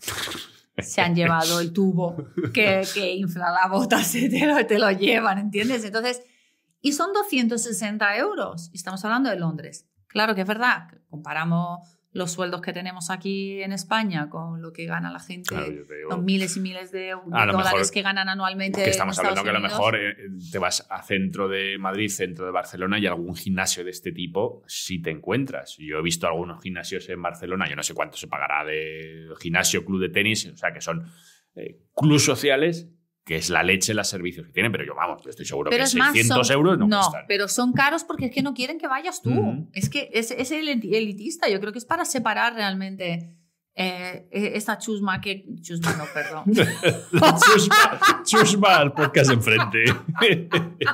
se han llevado el tubo que, que infla la bota, se te lo, llevan, ¿entiendes? Entonces, y son 260 euros. Estamos hablando de Londres. Claro que es verdad, comparamos los sueldos que tenemos aquí en España con lo que gana la gente, Claro, digo, los miles y miles de, dólares mejor que ganan anualmente. que estamos en hablando que a lo mejor eh, te vas a centro de Madrid, centro de Barcelona y algún gimnasio de este tipo si te encuentras. Yo he visto algunos gimnasios en Barcelona, yo no sé cuánto se pagará de gimnasio, club de tenis, o sea que son eh, clubes sociales, que es la leche los servicios que tienen, pero yo vamos, yo estoy seguro Pero que es más, 600 son- euros no, no cuestan. pero son caros porque es que no quieren que vayas tú. Es que es, es el elitista. Yo creo que es para separar realmente eh, esta chusma que... Chusma no, perdón. [LAUGHS] chusma, chusma al podcast enfrente. [LAUGHS]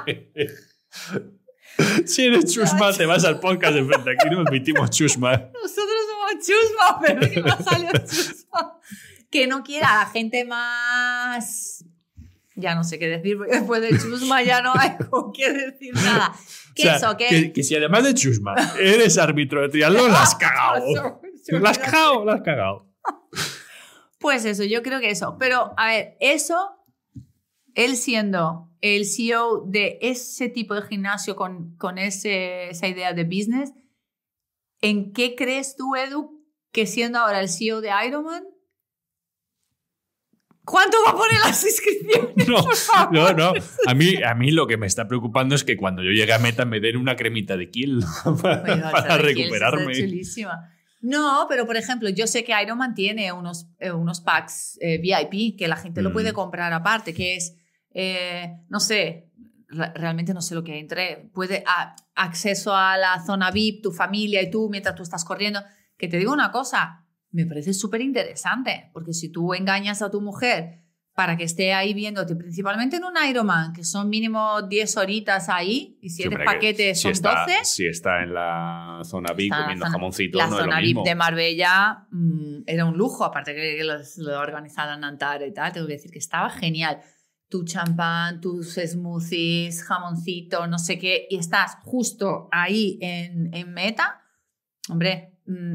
si eres chusma, te vas al podcast enfrente. Aquí no admitimos chusma. Nosotros somos chusma, pero que ha salido chusma. Que no quiera a la gente más... Ya no sé qué decir, porque después de chusma ya no hay [LAUGHS] con qué decir nada. [LAUGHS] Que O sea, eso, que... que, que si además de chusma eres árbitro de triatlón, la has [LAUGHS] cagado. La has cagado, la has cagado. Pues eso, yo creo que eso. Pero, a ver, eso, él siendo el CEO de ese tipo de gimnasio con, con ese, esa idea de business, ¿en qué crees tú, Edu, que siendo ahora el CEO de Ironman, ¿cuánto va a poner las [LAUGHS] inscripciones? No, por favor? no, no. A mí, a mí lo que me está preocupando es que cuando yo llegue a meta me den una cremita de kill [LAUGHS] para, para de recuperarme. chulísima. No, pero por ejemplo, yo sé que Ironman tiene unos, eh, unos packs eh, VIP que la gente lo Mm. puede comprar aparte, que es, eh, no sé, re- realmente no sé lo que entré, puede a- acceso a la zona VIP, tu familia y tú mientras tú estás corriendo. Que te digo una cosa, me parece súper interesante, porque si tú engañas a tu mujer para que esté ahí viéndote, principalmente en un Ironman, que son mínimo 10 horitas ahí, y si eres que paquete si son está, 12. Si está en la zona VIP comiendo zona- jamoncito, la no es lo zona mismo. VIP de Marbella mm, era un lujo, aparte que los- lo organizaran Antara y tal, tengo que decir que estaba genial. Tu champán, tus smoothies, jamoncito, no sé qué, y estás justo ahí en, en meta. Hombre,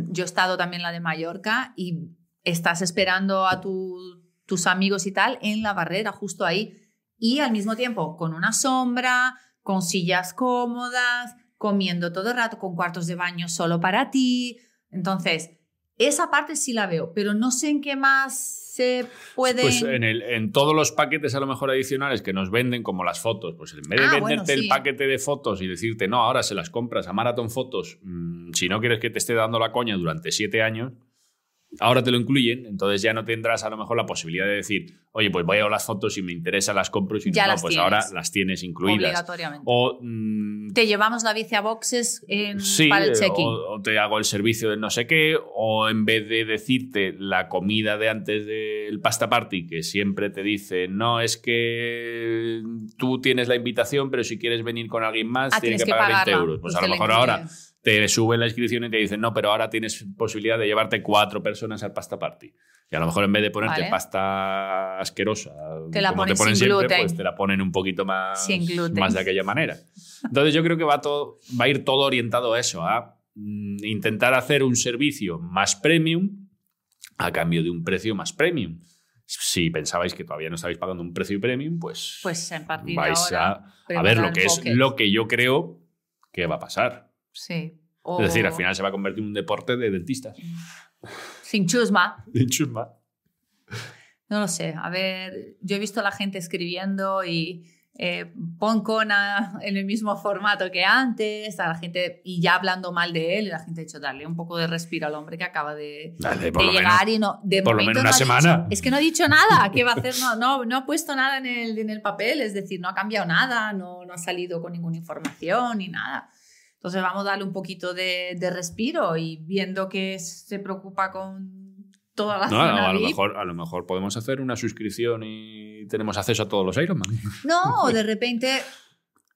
yo he estado también la de Mallorca y estás esperando a tu- tus amigos y tal en la barrera, justo ahí. Y al mismo tiempo con una sombra, con sillas cómodas, comiendo todo el rato, con cuartos de baño solo para ti. Entonces, Esa parte sí la veo, pero no sé en qué más se puede... Pues en, el, en todos los paquetes a lo mejor adicionales que nos venden, como las fotos, pues en vez de Ah, venderte bueno, el paquete de fotos y decirte, no, ahora se las compras a Marathon Fotos, mm, si no quieres que te esté dando la coña durante siete años, ahora te lo incluyen, entonces ya no tendrás a lo mejor la posibilidad de decir, oye, pues voy a ver las fotos y me interesa las compro, y si Ya no, las pues tienes. ahora las tienes incluidas. Obligatoriamente. O mm, Te llevamos la bici a boxes en- Sí, para el check-in. o, o te hago el servicio de no sé qué, o en vez de decirte la comida de antes del pasta party, que siempre te dice, no, es que tú tienes la invitación, pero si quieres venir con alguien más, Ah, tienes tienes que que pagar 20 pagarla, euros. Pues, pues a te lo mejor ahora te suben la inscripción y te dicen, no, pero ahora tienes posibilidad de llevarte cuatro personas al pasta party. Y a lo mejor en vez de ponerte Vale. pasta asquerosa, Te la como ponen te ponen sin siempre, gluten. pues te la ponen un poquito más, más de aquella manera. Entonces yo creo que va, todo, va a ir todo orientado a eso, a mm, intentar hacer un servicio más premium a cambio de un precio más premium. Si pensabais que todavía no estabais pagando un precio premium, pues, Pues en vais ahora, a, a ver lo que es lo que yo creo que va a pasar. Sí. O Es decir, al final se va a convertir en un deporte de dentistas. [LAUGHS] Sin chusma. De chusma. No lo sé. A ver, yo he visto a la gente escribiendo y eh, pon Kona en el mismo formato que antes, a la gente y ya hablando mal de él, y la gente ha dicho, darle un poco de respiro al hombre que acaba de, Dale, menos. llegar y no. De por lo menos no una ha semana. dicho- es que no ha dicho nada. [LAUGHS] ¿Qué va a hacer? No, no, no ha puesto nada en el, en el papel, es decir, no ha cambiado nada, no, no ha salido con ninguna información ni nada. Entonces vamos a darle un poquito de, de respiro y viendo que se preocupa con toda la No, zona a, lo mejor, a lo mejor podemos hacer una suscripción y tenemos acceso a todos los Ironman. [LAUGHS] No, de repente,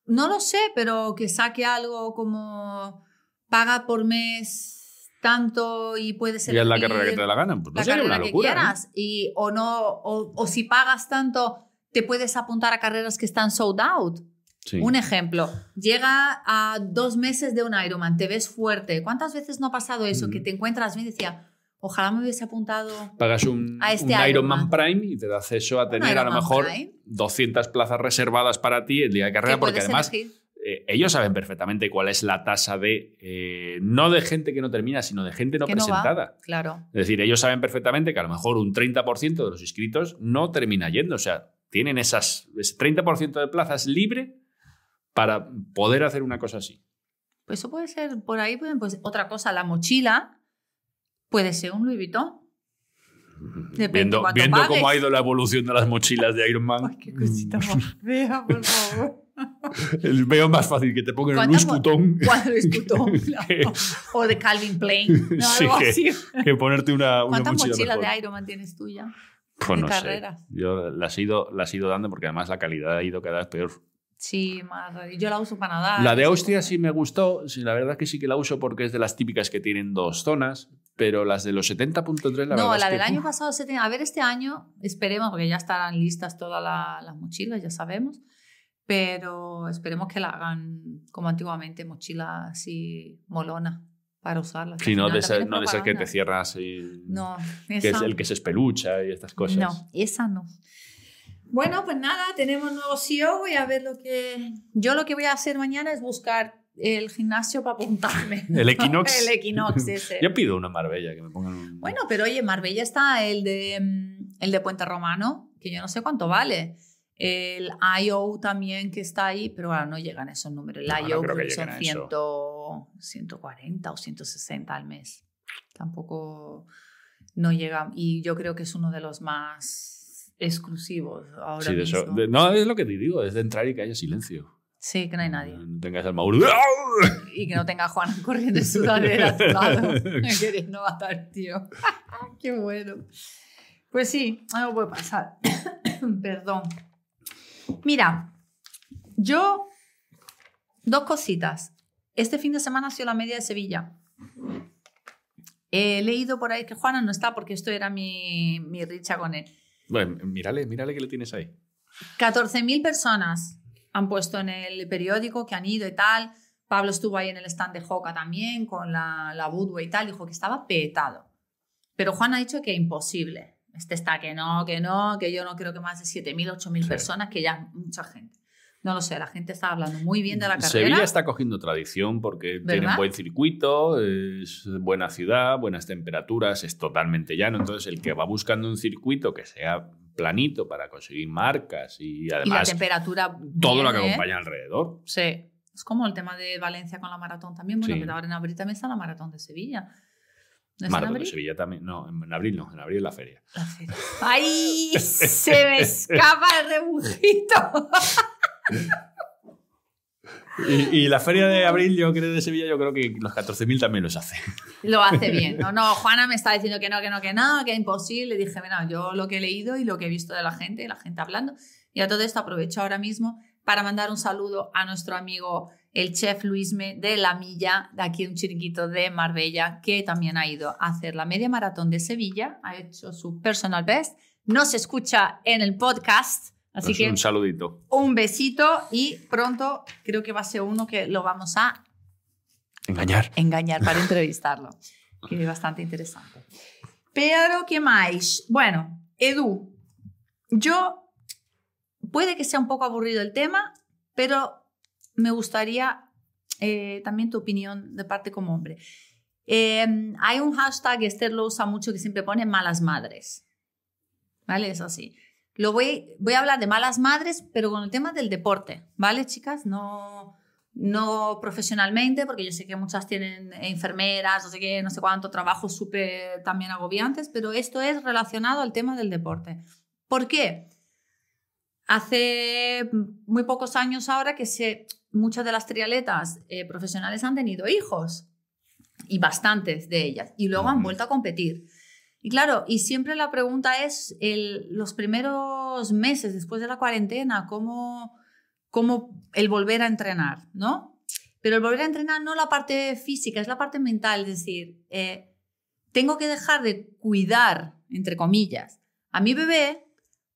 no lo sé, pero que saque algo como paga por mes tanto y puedes Y es la elegir carrera que te dé la gana. Pues no sería una que locura. ¿eh? quieras. Y, o, no, o, o si pagas tanto, te puedes apuntar a carreras que están sold out. Sí. Un ejemplo, llega a dos meses de un Ironman, te ves fuerte. ¿Cuántas veces no ha pasado eso? Mm. Que te encuentras bien y decía, ojalá me hubiese apuntado Pagas un, A este un Ironman. Prime y te da acceso a tener a lo mejor Prime. 200 plazas reservadas para ti el día de carrera, porque además eh, ellos saben perfectamente cuál es la tasa de, eh, no de gente que no termina, sino de gente no Que no va. presentada. Claro. Es decir, ellos saben perfectamente que a lo mejor un 30% de los inscritos no termina yendo. O sea, tienen esas, ese 30% de plazas libre para poder hacer una cosa así. Pues eso puede ser, por ahí, pueden- pues otra cosa, la mochila puede ser un Louis Vuitton. Depende Viendo, viendo cómo ha ido la evolución de las mochilas de Iron Man, Ay, qué cosita más fea, por [LAUGHS] favor. el- veo más fácil que te pongan un ¿Cuántas Louis mo- Vuitton ¿Cuál Louis [LAUGHS] Vuitton? [LAUGHS] No. O de Calvin Klein. No, Sí, algo que- así. que ponerte una, una ¿Cuántas mochila mochilas mejor. de Ironman tienes tú ya? Pues no carreras? sé. Yo las he, ido, las he ido dando porque además la calidad ha ido cada vez peor. Sí, más. Yo la uso para nadar. La de Austria sí me gustó. Sí, la verdad que sí que la uso porque es de las típicas que tienen dos zonas. Pero las de los 70.3, la verdad no, es la que, del año uf, pasado. A ver, este año esperemos, porque ya estarán listas todas la- las mochilas, ya sabemos. Pero esperemos que la hagan como antiguamente, mochila así molona para usarla. Sí, no de, ser, es no de ser que te cierras y No, que es esa, el que se espelucha y estas cosas. no, esa no. Bueno, pues nada, tenemos nuevo CEO. Voy a ver lo que. Yo lo que voy a hacer mañana es buscar el gimnasio para apuntarme. El Equinox. [LAUGHS] el Equinox ese. [LAUGHS] Yo pido una Marbella que me pongan un... Bueno, pero oye, Marbella está el de, mm, el de Puente Romano, que yo no sé cuánto vale. El IO también que está ahí, pero ahora no llegan esos números. El No, no IO creo que son lleguen a eso. 100, 140 o 160 al mes. Tampoco no llega. Y yo creo que es uno de los más exclusivos ahora Sí, de eso- mismo. de- no, es lo que te digo, es de entrar y que haya silencio. Sí, que no hay nadie. No tengas el Mauro. [LAUGHS] Y que no tenga a Juan [LAUGHS] corriendo en sudadera a tu lado. [LAUGHS] Queriendo matar, tío. Qué bueno. Pues sí, algo puede pasar. [COUGHS] Perdón. Mira, yo. Dos cositas. Este fin de semana ha sido la media de Sevilla. He leído por ahí que Juana no está porque esto era mi, mi richa con él. Bueno, mírale, mírale que le tienes ahí. 14.000 personas han puesto en el periódico que han ido y tal. Pablo estuvo ahí en el stand de Joca también con la, la y tal. Dijo que estaba petado. Pero Juan ha dicho que imposible. Este está que no, que no, que yo no creo que más de 7.000, 8.000 Sí. personas, que ya es mucha gente. No lo sé, la gente está hablando muy bien de la carrera. Sevilla está cogiendo tradición porque tiene ¿Verdad? un buen circuito, es buena ciudad, buenas temperaturas, es totalmente llano. Entonces, el que va buscando un circuito que sea planito para conseguir marcas y y la además temperatura. todo lo que acompaña alrededor. Sí. Es como el tema de Valencia con la maratón también. Bueno, Sí. pero ahora en abril también está la maratón de Sevilla. ¿No Maratón de abril? Sevilla también. No, en abril no, en abril es la feria. La feria. ¡Ay! Se me [LAUGHS] escapa el rebujito. [LAUGHS] Y, y la feria de abril, yo creo, de Sevilla, yo creo que los 14.000 también los hace. Lo hace bien. [LAUGHS] No, no, Juana me está diciendo que no, que no, que no, que es imposible. Dije, mira, yo lo que he leído y lo que he visto de la gente, la gente hablando. Y a todo esto aprovecho ahora mismo para mandar un saludo a nuestro amigo el chef Luisme de La Milla, de aquí un chiringuito de Marbella, que también ha ido a hacer la media maratón de Sevilla, ha hecho su personal best. No se escucha en el podcast, así Pues que Un saludito. un besito y pronto creo que va a ser uno que lo vamos a Engañar. engañar para [LAUGHS] entrevistarlo, que es bastante interesante. Pero, ¿qué más? Bueno, Edu, yo puede que sea un poco aburrido el tema, pero me gustaría eh, también tu opinión de parte como hombre. Eh, hay un hashtag, Esther lo usa mucho, que siempre pone malas madres. ¿Vale? Es así. Lo voy, voy a hablar de malas madres, pero con el tema del deporte, ¿vale, chicas? No, no profesionalmente, porque yo sé que muchas tienen enfermeras, no sé qué, no sé cuánto, trabajos súper también agobiantes, pero esto es relacionado al tema del deporte. ¿Por qué? Hace muy pocos años ahora que se, muchas de las triatletas eh, profesionales han tenido hijos y bastantes de ellas y luego han vuelto a competir. Y claro, y siempre la pregunta es el, los primeros meses después de la cuarentena, ¿cómo, cómo el volver a entrenar, ¿no? Pero el volver a entrenar no la parte física, es la parte mental, es decir, eh, tengo que dejar de cuidar, entre comillas, a mi bebé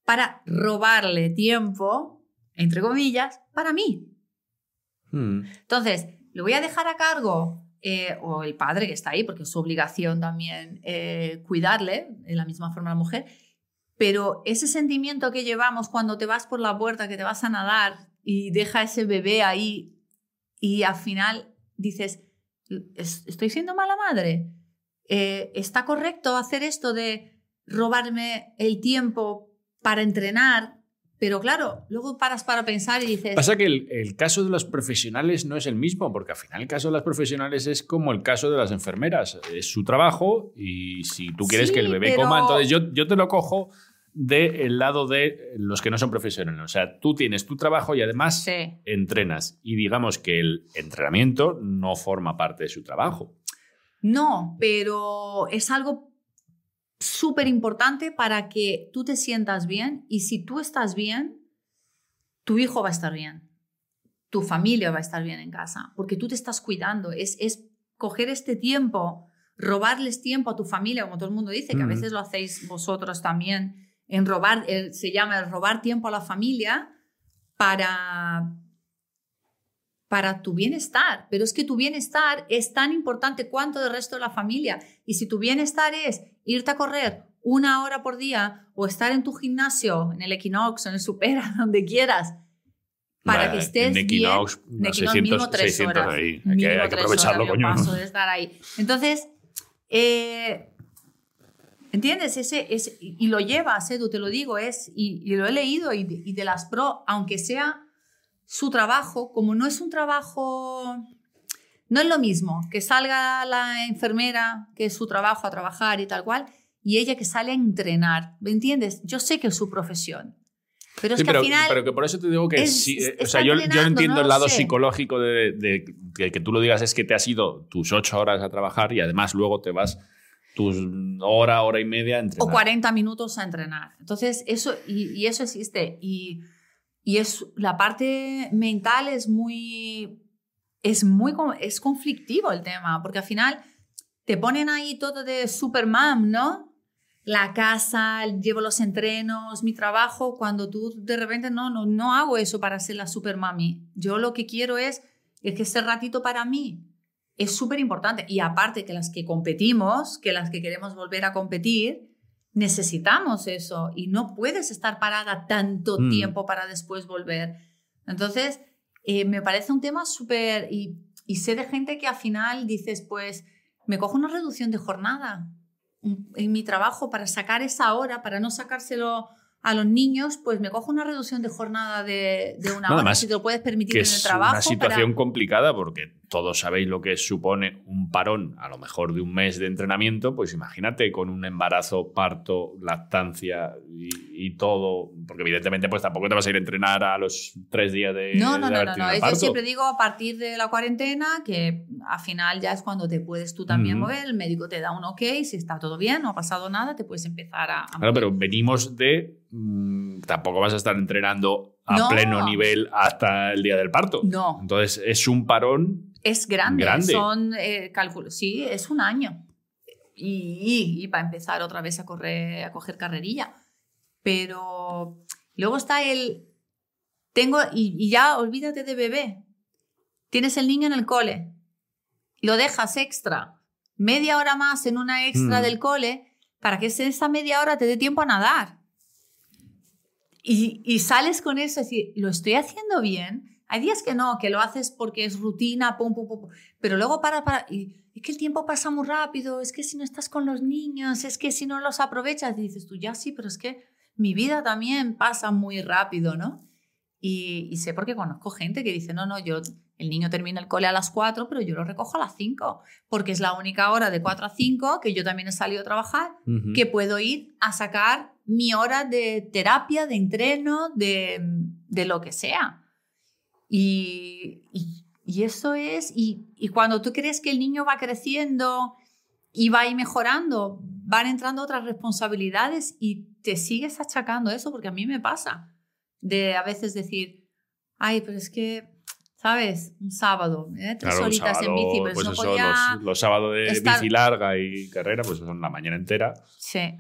para robarle tiempo, entre comillas, para mí. Mm. Entonces, lo voy a dejar a cargo, eh, o el padre que está ahí, porque es su obligación también eh, cuidarle, de la misma forma la mujer, pero ese sentimiento que llevamos cuando te vas por la puerta, que te vas a nadar y deja ese bebé ahí y al final dices, "¿Es- ¿estoy siendo mala madre? Eh, ¿Está correcto hacer esto de robarme el tiempo para entrenar? Pero claro, luego paras para pensar y dices... Pasa que el, el caso de los profesionales no es el mismo, porque al final el caso de las profesionales es como el caso de las enfermeras. Es su trabajo y si tú quieres Sí, que el bebé pero- coma, entonces yo, yo te lo cojo del lado de los que no son profesionales. O sea, tú tienes tu trabajo y además Sí. entrenas. Y digamos que el entrenamiento no forma parte de su trabajo. No, pero es algo súper importante para que tú te sientas bien y si tú estás bien, tu hijo va a estar bien, tu familia va a estar bien en casa, porque tú te estás cuidando. Es, es coger este tiempo, robarles tiempo a tu familia, como todo el mundo dice, que a Mm. veces lo hacéis vosotros también, en robar, el- se llama el robar tiempo a la familia para para tu bienestar, pero es que tu bienestar es tan importante cuanto el resto de la familia. Y si tu bienestar es irte a correr una hora por día o estar en tu gimnasio, en el Equinox, en el Supera, [LAUGHS] donde quieras, para que estés en Equinox, bien, en unos Equinox 600, mínimo tres 600 horas. ahí. Hay que, hay que aprovecharlo, horas, yo coño. paso de estar ahí. Entonces, eh, ¿entiendes? Ese, ese- y lo llevas, Edu, te lo digo, es, y, y lo he leído, y de las pro, aunque sea su trabajo, como no es un trabajo, no es lo mismo que salga la enfermera, que es su trabajo a trabajar y tal cual, y ella que sale a entrenar, ¿me entiendes? Yo sé que es su profesión, pero es Sí, que pero, al final... pero que por eso te digo que es- sí, eh, o sea, yo, yo entiendo no el lado sé. psicológico de, de- de que tú lo digas es que te has ido tus ocho horas a trabajar y además luego te vas tus hora, hora y media a o entrenar. 40 minutos a entrenar. Entonces, eso, y, y eso existe. Y, y es, la parte mental es muy, es muy, es conflictivo el tema, porque al final te ponen ahí todo de supermam, ¿no? La casa, llevo los entrenos, mi trabajo, cuando tú de repente no, no, no hago eso para ser la supermami. Yo lo que quiero es, es que ese ratito para mí es súper importante. Y aparte que las que competimos, que las que queremos volver a competir, necesitamos eso y no puedes estar parada tanto Mm. tiempo para después volver. Entonces, eh, me parece un tema súper... Y, y sé de gente que al final dices, pues, me cojo una reducción de jornada en mi trabajo para sacar esa hora, para no sacárselo a los niños, pues me cojo una reducción de jornada de, de una hora, si te lo puedes permitir en el trabajo. Es una situación complicada porque todos sabéis lo que supone un parón, a lo mejor de un mes de entrenamiento, pues imagínate con un embarazo, parto, lactancia y, todo, porque evidentemente pues tampoco te vas a ir a entrenar a los tres días de No, no, no, no, no. yo siempre digo a partir de la cuarentena que al final ya es cuando te puedes tú también mover, el médico te da un ok, si está todo bien, no ha pasado nada, te puedes empezar a... claro, pero venimos de Mm, tampoco vas a estar entrenando a pleno nivel hasta el día del parto. No. Entonces es un parón. Es grande. Son eh, cálculos. Sí, es un año. Y, para empezar otra vez a correr, a coger carrerilla. Pero luego está el. Tengo. Y, ya olvídate de bebé. Tienes el niño en el cole. Lo dejas extra. Media hora más en una extra mm. del cole para que esa media hora te dé tiempo a nadar y, sales con eso, es decir, ¿lo estoy haciendo bien? Hay días que no, que lo haces porque es rutina, pum, pum, pum, pero luego para, para, y es que el tiempo pasa muy rápido, es que si no estás con los niños, es que si no los aprovechas, dices tú, ya sí, pero es que mi vida también pasa muy rápido, ¿no? Y, y sé porque conozco gente que dice, no, no, yo, el niño termina el cole a las 4, pero yo lo recojo a las 5, porque es la única hora de 4 a 5 que yo también he salido a trabajar, que puedo ir a sacar mi hora de terapia, de entreno, de, de lo que sea. Y, y, eso es, y, y, cuando tú crees que el niño va creciendo y va a mejorando, van entrando otras responsabilidades y te sigues achacando eso, porque a mí me pasa, de a veces decir, ay, pero es que ¿sabes? Un sábado, ¿eh? tres horitas en bici, pues no podía los, los, sábados de bici larga y carrera, pues son la mañana entera. Sí.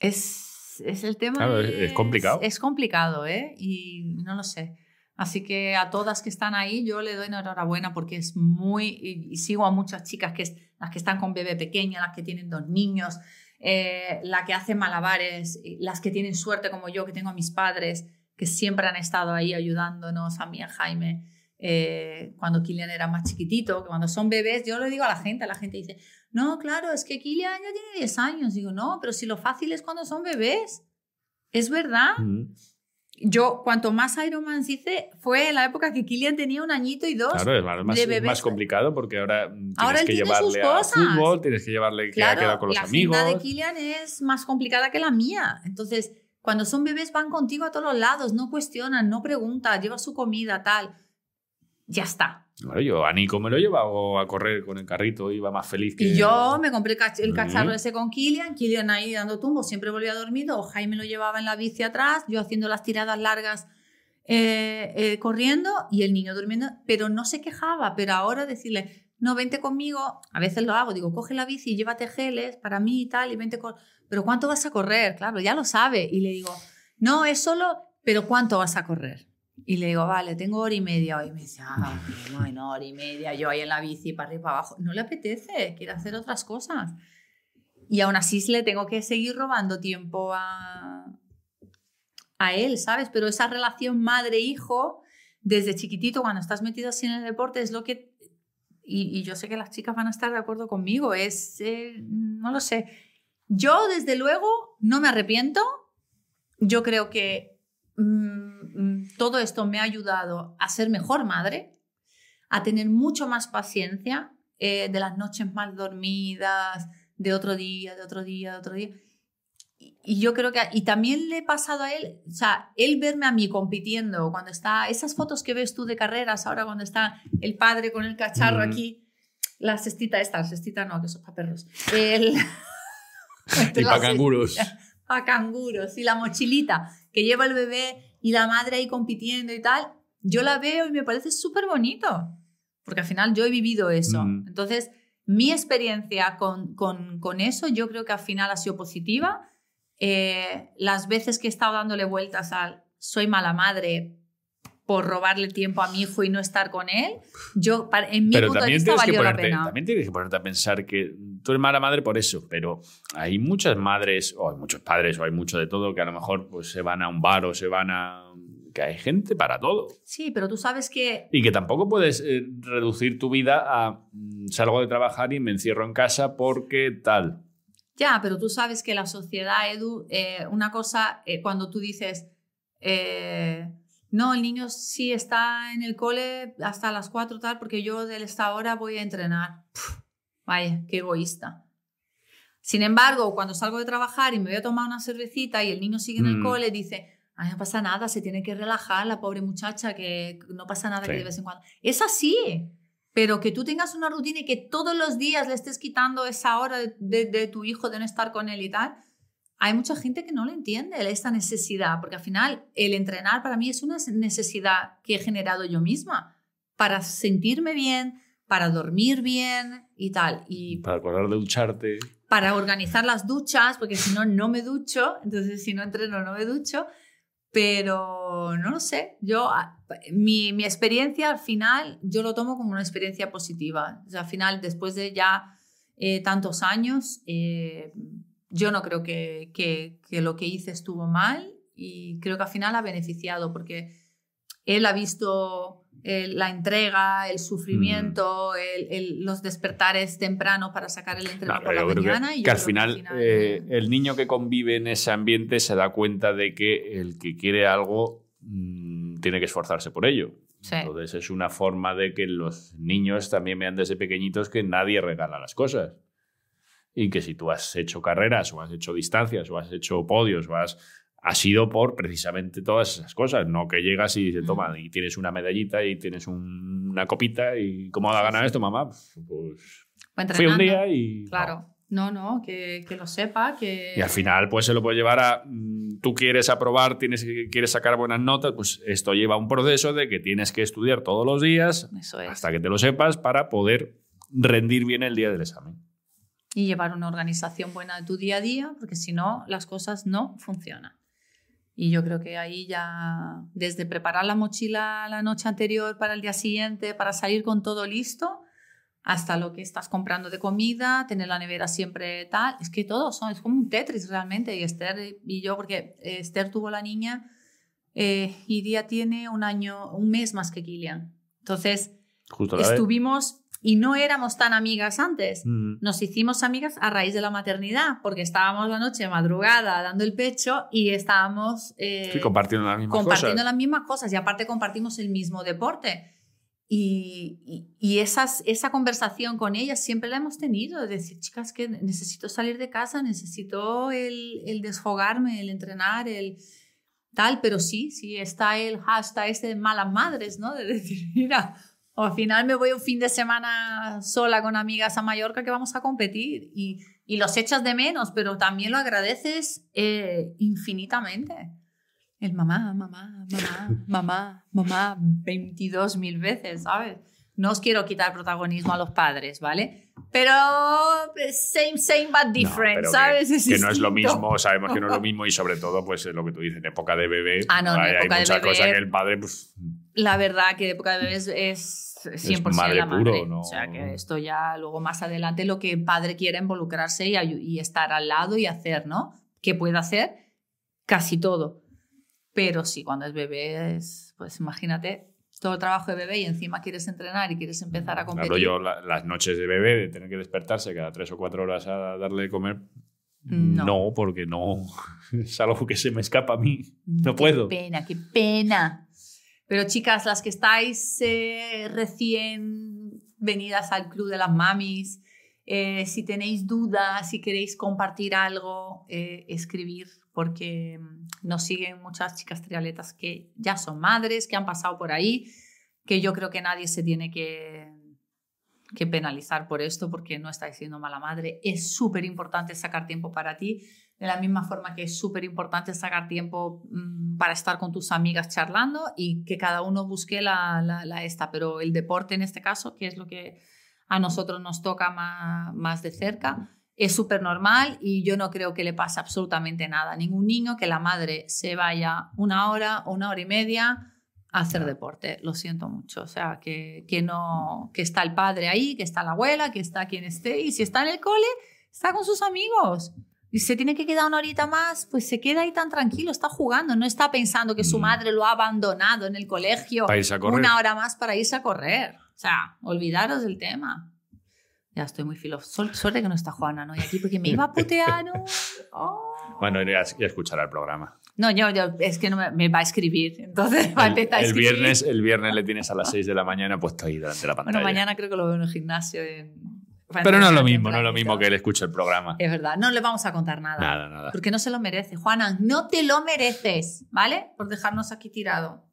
Es, es el tema. Claro, es, complicado. Es, complicado, ¿eh? Y no lo sé. Así que a todas que están ahí, yo le doy enhorabuena porque es muy. Y, sigo a muchas chicas, que es, las que están con bebé pequeña, las que tienen dos niños, eh, la que hace malabares, las que tienen suerte como yo, que tengo a mis padres, que siempre han estado ahí ayudándonos, a mí, a Jaime. Eh, cuando Kilian era más chiquitito, que cuando son bebés, yo le digo a la gente, la gente dice, no, claro, es que Kilian ya tiene 10 años. Digo, no, pero si lo fácil es cuando son bebés. Es verdad. Yo, cuanto más Ironman hice, fue en la época que Kilian tenía un añito y dos. Claro, es más, es más complicado porque ahora tienes ahora que llevarle a fútbol, tienes que llevarle que ha quedado con los amigos. La de Kilian es más complicada que la mía. Entonces, cuando son bebés van contigo a todos los lados, no cuestionan, no preguntan, lleva su comida, tal. Ya está. Bueno, yo a Nico me lo llevaba a correr con el carrito, iba más feliz que... Y yo me compré el cacharro ese con Kilian, Kilian ahí dando tumbos, siempre volvía dormido, o Jaime lo llevaba en la bici atrás, yo haciendo las tiradas largas eh, eh, corriendo y el niño durmiendo, pero no se quejaba, pero ahora decirle, no, vente conmigo, a veces lo hago, digo, coge la bici, llévate geles para mí y tal, y vente con... Pero ¿cuánto vas a correr? Claro, ya lo sabe. Y le digo, no, es solo, pero ¿cuánto vas a correr? Y le digo, vale, tengo hora y media hoy. Y me dice, ah, bueno, hora y media, yo ahí en la bici, para arriba y para abajo. No le apetece, quiere hacer otras cosas. Y aún así le tengo que seguir robando tiempo a, a él, ¿sabes? Pero esa relación madre-hijo, desde chiquitito, cuando estás metido así en el deporte, es lo que... Y, yo sé que las chicas van a estar de acuerdo conmigo, es... Eh, no lo sé. Yo, desde luego, no me arrepiento. Yo creo que... Mm, Mm, todo esto me ha ayudado a ser mejor madre, a tener mucho más paciencia eh, de las noches mal dormidas, de otro día, de otro día, de otro día. Y, yo creo que, y también le he pasado a él, o sea, él verme a mí compitiendo, cuando está, esas fotos que ves tú de carreras, ahora cuando está el padre con el cacharro mm. aquí, la cestita esta, la cestita no, que son para perros. El, y para canguros. [LAUGHS] Para canguros, y la mochilita que lleva el bebé y la madre ahí compitiendo y tal, yo la veo y me parece súper bonito, porque al final yo he vivido eso. Mm. Entonces, mi experiencia con, con, con, eso yo creo que al final ha sido positiva. Eh, las veces que he estado dándole vueltas al soy mala madre por robarle tiempo a mi hijo y no estar con él, yo en mi punto de vista valió la pena. También tienes que ponerte a pensar que tú eres mala madre por eso, pero hay muchas madres, o hay muchos padres, o hay mucho de todo, que a lo mejor pues, se van a un bar o se van a que hay gente para todo. Sí, pero tú sabes que... Y que tampoco puedes eh, reducir tu vida a mm, salgo de trabajar y me encierro en casa porque tal. Ya, pero tú sabes que la sociedad, Edu, eh, una cosa, eh, cuando tú dices, no, el niño sí está en el cole hasta las 4 tal, porque yo de esta hora voy a entrenar. Puf, vaya, qué egoísta. Sin embargo, cuando salgo de trabajar y me voy a tomar una cervecita y el niño sigue en el Mm. cole, dice, Ay, no pasa nada, se tiene que relajar la pobre muchacha, que no pasa nada que Sí. de vez en cuando. Es así, pero que tú tengas una rutina y que todos los días le estés quitando esa hora de, de- de tu hijo de no estar con él y tal, hay mucha gente que no lo entiende, esta necesidad, porque al final el entrenar para mí es una necesidad que he generado yo misma para sentirme bien, para dormir bien y tal. Y Para acordar de ducharte. para organizar las duchas, porque si no, no me ducho, entonces si no entreno, no me ducho, pero no lo sé, yo, mi, mi experiencia al final, yo lo tomo como una experiencia positiva, o sea, al final, después de ya eh, tantos años, eh, yo no creo que, que, que lo que hice estuvo mal y creo que al final ha beneficiado, porque él ha visto eh, la entrega, el sufrimiento, el- el- los despertares temprano para sacar el entreno Claro, por la creo que- mañana. y que, al final, eh, el niño que convive en ese ambiente se da cuenta de que el que quiere algo mm, tiene que esforzarse por ello. Sí. Entonces es una forma de que los niños también vean desde pequeñitos que nadie regala las cosas. Y que si tú has hecho carreras o has hecho distancias o has hecho podios o has, ha sido por precisamente todas esas cosas, no que llegas y se toma y tienes una medallita y tienes un- una copita y ¿cómo va a ganar esto, mamá? Pues Va fui un día y... Claro. No, no, que, que lo sepa, que... Y al final, pues se lo puede llevar a. mm, Tú quieres aprobar, tienes, quieres sacar buenas notas, pues esto lleva un proceso de que tienes que estudiar todos los días Eso es. hasta que te lo sepas para poder rendir bien el día del examen. Y llevar una organización buena de tu día a día, porque si no, las cosas no funcionan. Y yo creo que ahí ya, desde preparar la mochila la noche anterior para el día siguiente, para salir con todo listo, hasta lo que estás comprando de comida, tener la nevera siempre tal, es que todo son, es como un Tetris realmente. Y Esther y yo, porque Esther tuvo la niña eh, y Día tiene un año, un mes más que Kilian. Entonces, Justo estuvimos y no éramos tan amigas antes. Mm. Nos hicimos amigas a raíz de la maternidad, porque estábamos la noche madrugada dando el pecho y estábamos eh, Sí, compartiendo las mismas compartiendo cosas. las mismas cosas y aparte compartimos el mismo deporte. Y, y- y esas, esa conversación con ella siempre la hemos tenido, de decir, chicas, que necesito salir de casa, necesito el, el desfogarme, el entrenar, el tal, pero sí, sí, está el hashtag este de malas madres, ¿no? De decir, [LAUGHS] mira, o al final me voy un fin de semana sola con amigas a Mallorca que vamos a competir y, y los echas de menos, pero también lo agradeces eh, infinitamente. El mamá, mamá, mamá, mamá, mamá, 22 mil veces, ¿sabes? No os quiero quitar protagonismo a los padres, ¿vale? Pero pues, same, same, but No, different, pero que- ¿sabes? Que, no es lo mismo, sabemos que no es lo [LAUGHS] mismo y sobre todo, pues es lo que tú dices, en época de bebé, Ah, no, en hay, hay época de muchas bebé- cosas que el padre, pues, La verdad que de época de bebés es 100% madre la madre. puro, ¿no? O sea que esto ya luego más adelante lo que el padre quiera involucrarse y, y estar al lado y hacer, ¿no? Que puede hacer casi todo. Pero sí, cuando es bebé, es, pues imagínate todo el trabajo de bebé y encima quieres entrenar y quieres empezar a competir. hablo yo la- las noches de bebé, de tener que despertarse cada tres o cuatro horas a darle de comer. No. porque no [LAUGHS] es algo que se me escapa a mí. No Qué puedo. pena, qué pena. Pero chicas, las que estáis eh, recién venidas al Club de las Mamis, eh, si tenéis dudas, si queréis compartir algo, eh, escribir, porque mm, nos siguen muchas chicas trialetas que ya son madres, que han pasado por ahí, que yo creo que nadie se tiene que, que penalizar por esto, porque no estáis siendo mala madre. Es súper importante sacar tiempo para ti, de la misma forma que es súper importante sacar tiempo mm, para estar con tus amigas charlando y que cada uno busque la, la, la esta, pero el deporte en este caso, que es lo que a nosotros nos toca más, más de cerca, es súper normal y yo no creo que le pase absolutamente nada a ningún niño que la madre se vaya una hora o una hora y media a hacer deporte. Lo siento mucho. O sea, que, que, no, que está el padre ahí, que está la abuela, que está quien esté y si está en el cole, está con sus amigos. Y se tiene que quedar una horita más, pues se queda ahí tan tranquilo, está jugando, no está pensando que su Mm. madre lo ha abandonado en el colegio Para irse a correr. una hora más para irse a correr. O sea, olvidaros del tema. Ya estoy muy filo. Sol- Suerte que no está Juana, ¿no? Y aquí porque me iba a putear, ¿no? [LAUGHS] Oh. Bueno, ya, ya escuchará el programa. No, yo, yo, es que no me, me va a escribir, entonces va a El, empezar a el escribir. viernes, el viernes le tienes a las [LAUGHS] 6 de la mañana puesto ahí delante de la pantalla. Bueno, mañana creo que lo veo en el gimnasio. en- Pero no es lo en mismo, no es lo mismo que él escuche el programa. Es verdad, no le vamos a contar nada. Nada, nada. Porque no se lo merece. Juana, no te lo mereces, ¿vale? Por dejarnos aquí tirado.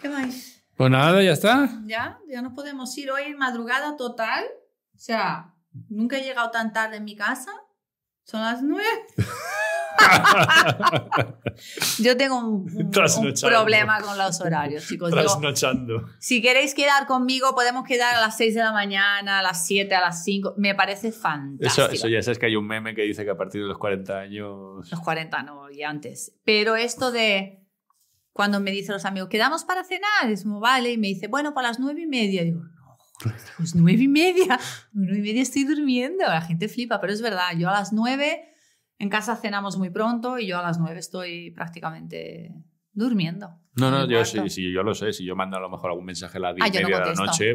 ¿Qué más? Pues nada, ya está. ¿Ya? ¿Ya nos podemos ir hoy madrugada total? O sea, nunca he llegado tan tarde en mi casa. Son las nueve. [LAUGHS] Yo tengo un, un- un problema con los horarios, chicos. Yo- Trasnochando. si queréis quedar conmigo, podemos quedar a las 6 de la mañana, a las 7, a las 5. Me parece fantástico. Eso, eso ya sabes que hay un meme que dice que a partir de los 40 años. Los 40 no, y antes. Pero esto de cuando me dicen los amigos, ¿quedamos para cenar? Es como, vale, y me dice, bueno, para las nueve y media. Digo, no, pues nueve y media. Nueve y media estoy durmiendo. La gente flipa, pero es verdad. Yo a las nueve en casa cenamos muy pronto y yo a las nueve estoy prácticamente durmiendo. No, no, yo sí, sí, yo lo sé. Si yo mando a lo mejor algún mensaje a las 10 Ah, no media de la noche.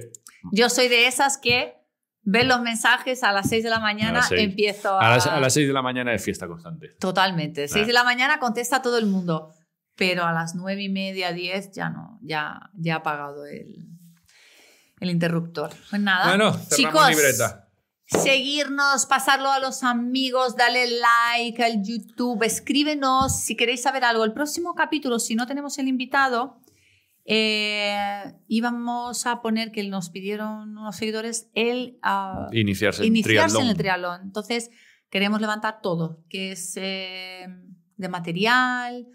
Yo soy de esas que ven los mensajes a las 6 de la mañana, seis. empiezo a... A las, a las 6 de la mañana es fiesta constante. Totalmente. 6 Ah. de la mañana contesta todo el mundo. Pero a las nueve y media, 10 ya no. Ya, ya ha apagado el, el interruptor. Pues nada. Bueno, cerramos Chicos, libreta. Seguirnos, pasarlo a los amigos, dale like al YouTube, escríbenos si queréis saber algo. El próximo capítulo, si no tenemos el invitado, eh, íbamos a poner que nos pidieron unos seguidores el ah, Iniciarse, en el triatlón. Entonces, queremos levantar todo, que es eh, de material,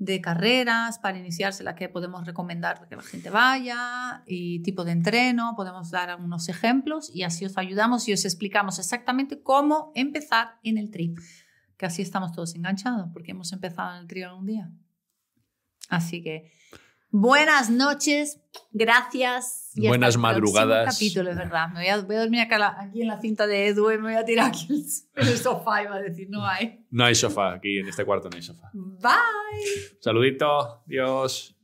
de carreras para iniciarse, la que podemos recomendar que la gente vaya, y tipo de entreno, podemos dar algunos ejemplos y así os ayudamos y os explicamos exactamente cómo empezar en el tri. Que así estamos todos enganchados, porque hemos empezado en el tri un día. Así que buenas noches, gracias. y hasta Buenas el madrugadas. capítulo, es verdad. Me voy a, voy a dormir acá aquí en la cinta de Edu y me voy a tirar aquí en el [LAUGHS] sofá y va a decir, no hay. No hay sofá, aquí en este cuarto no hay sofá. Bye. Saludito, Dios.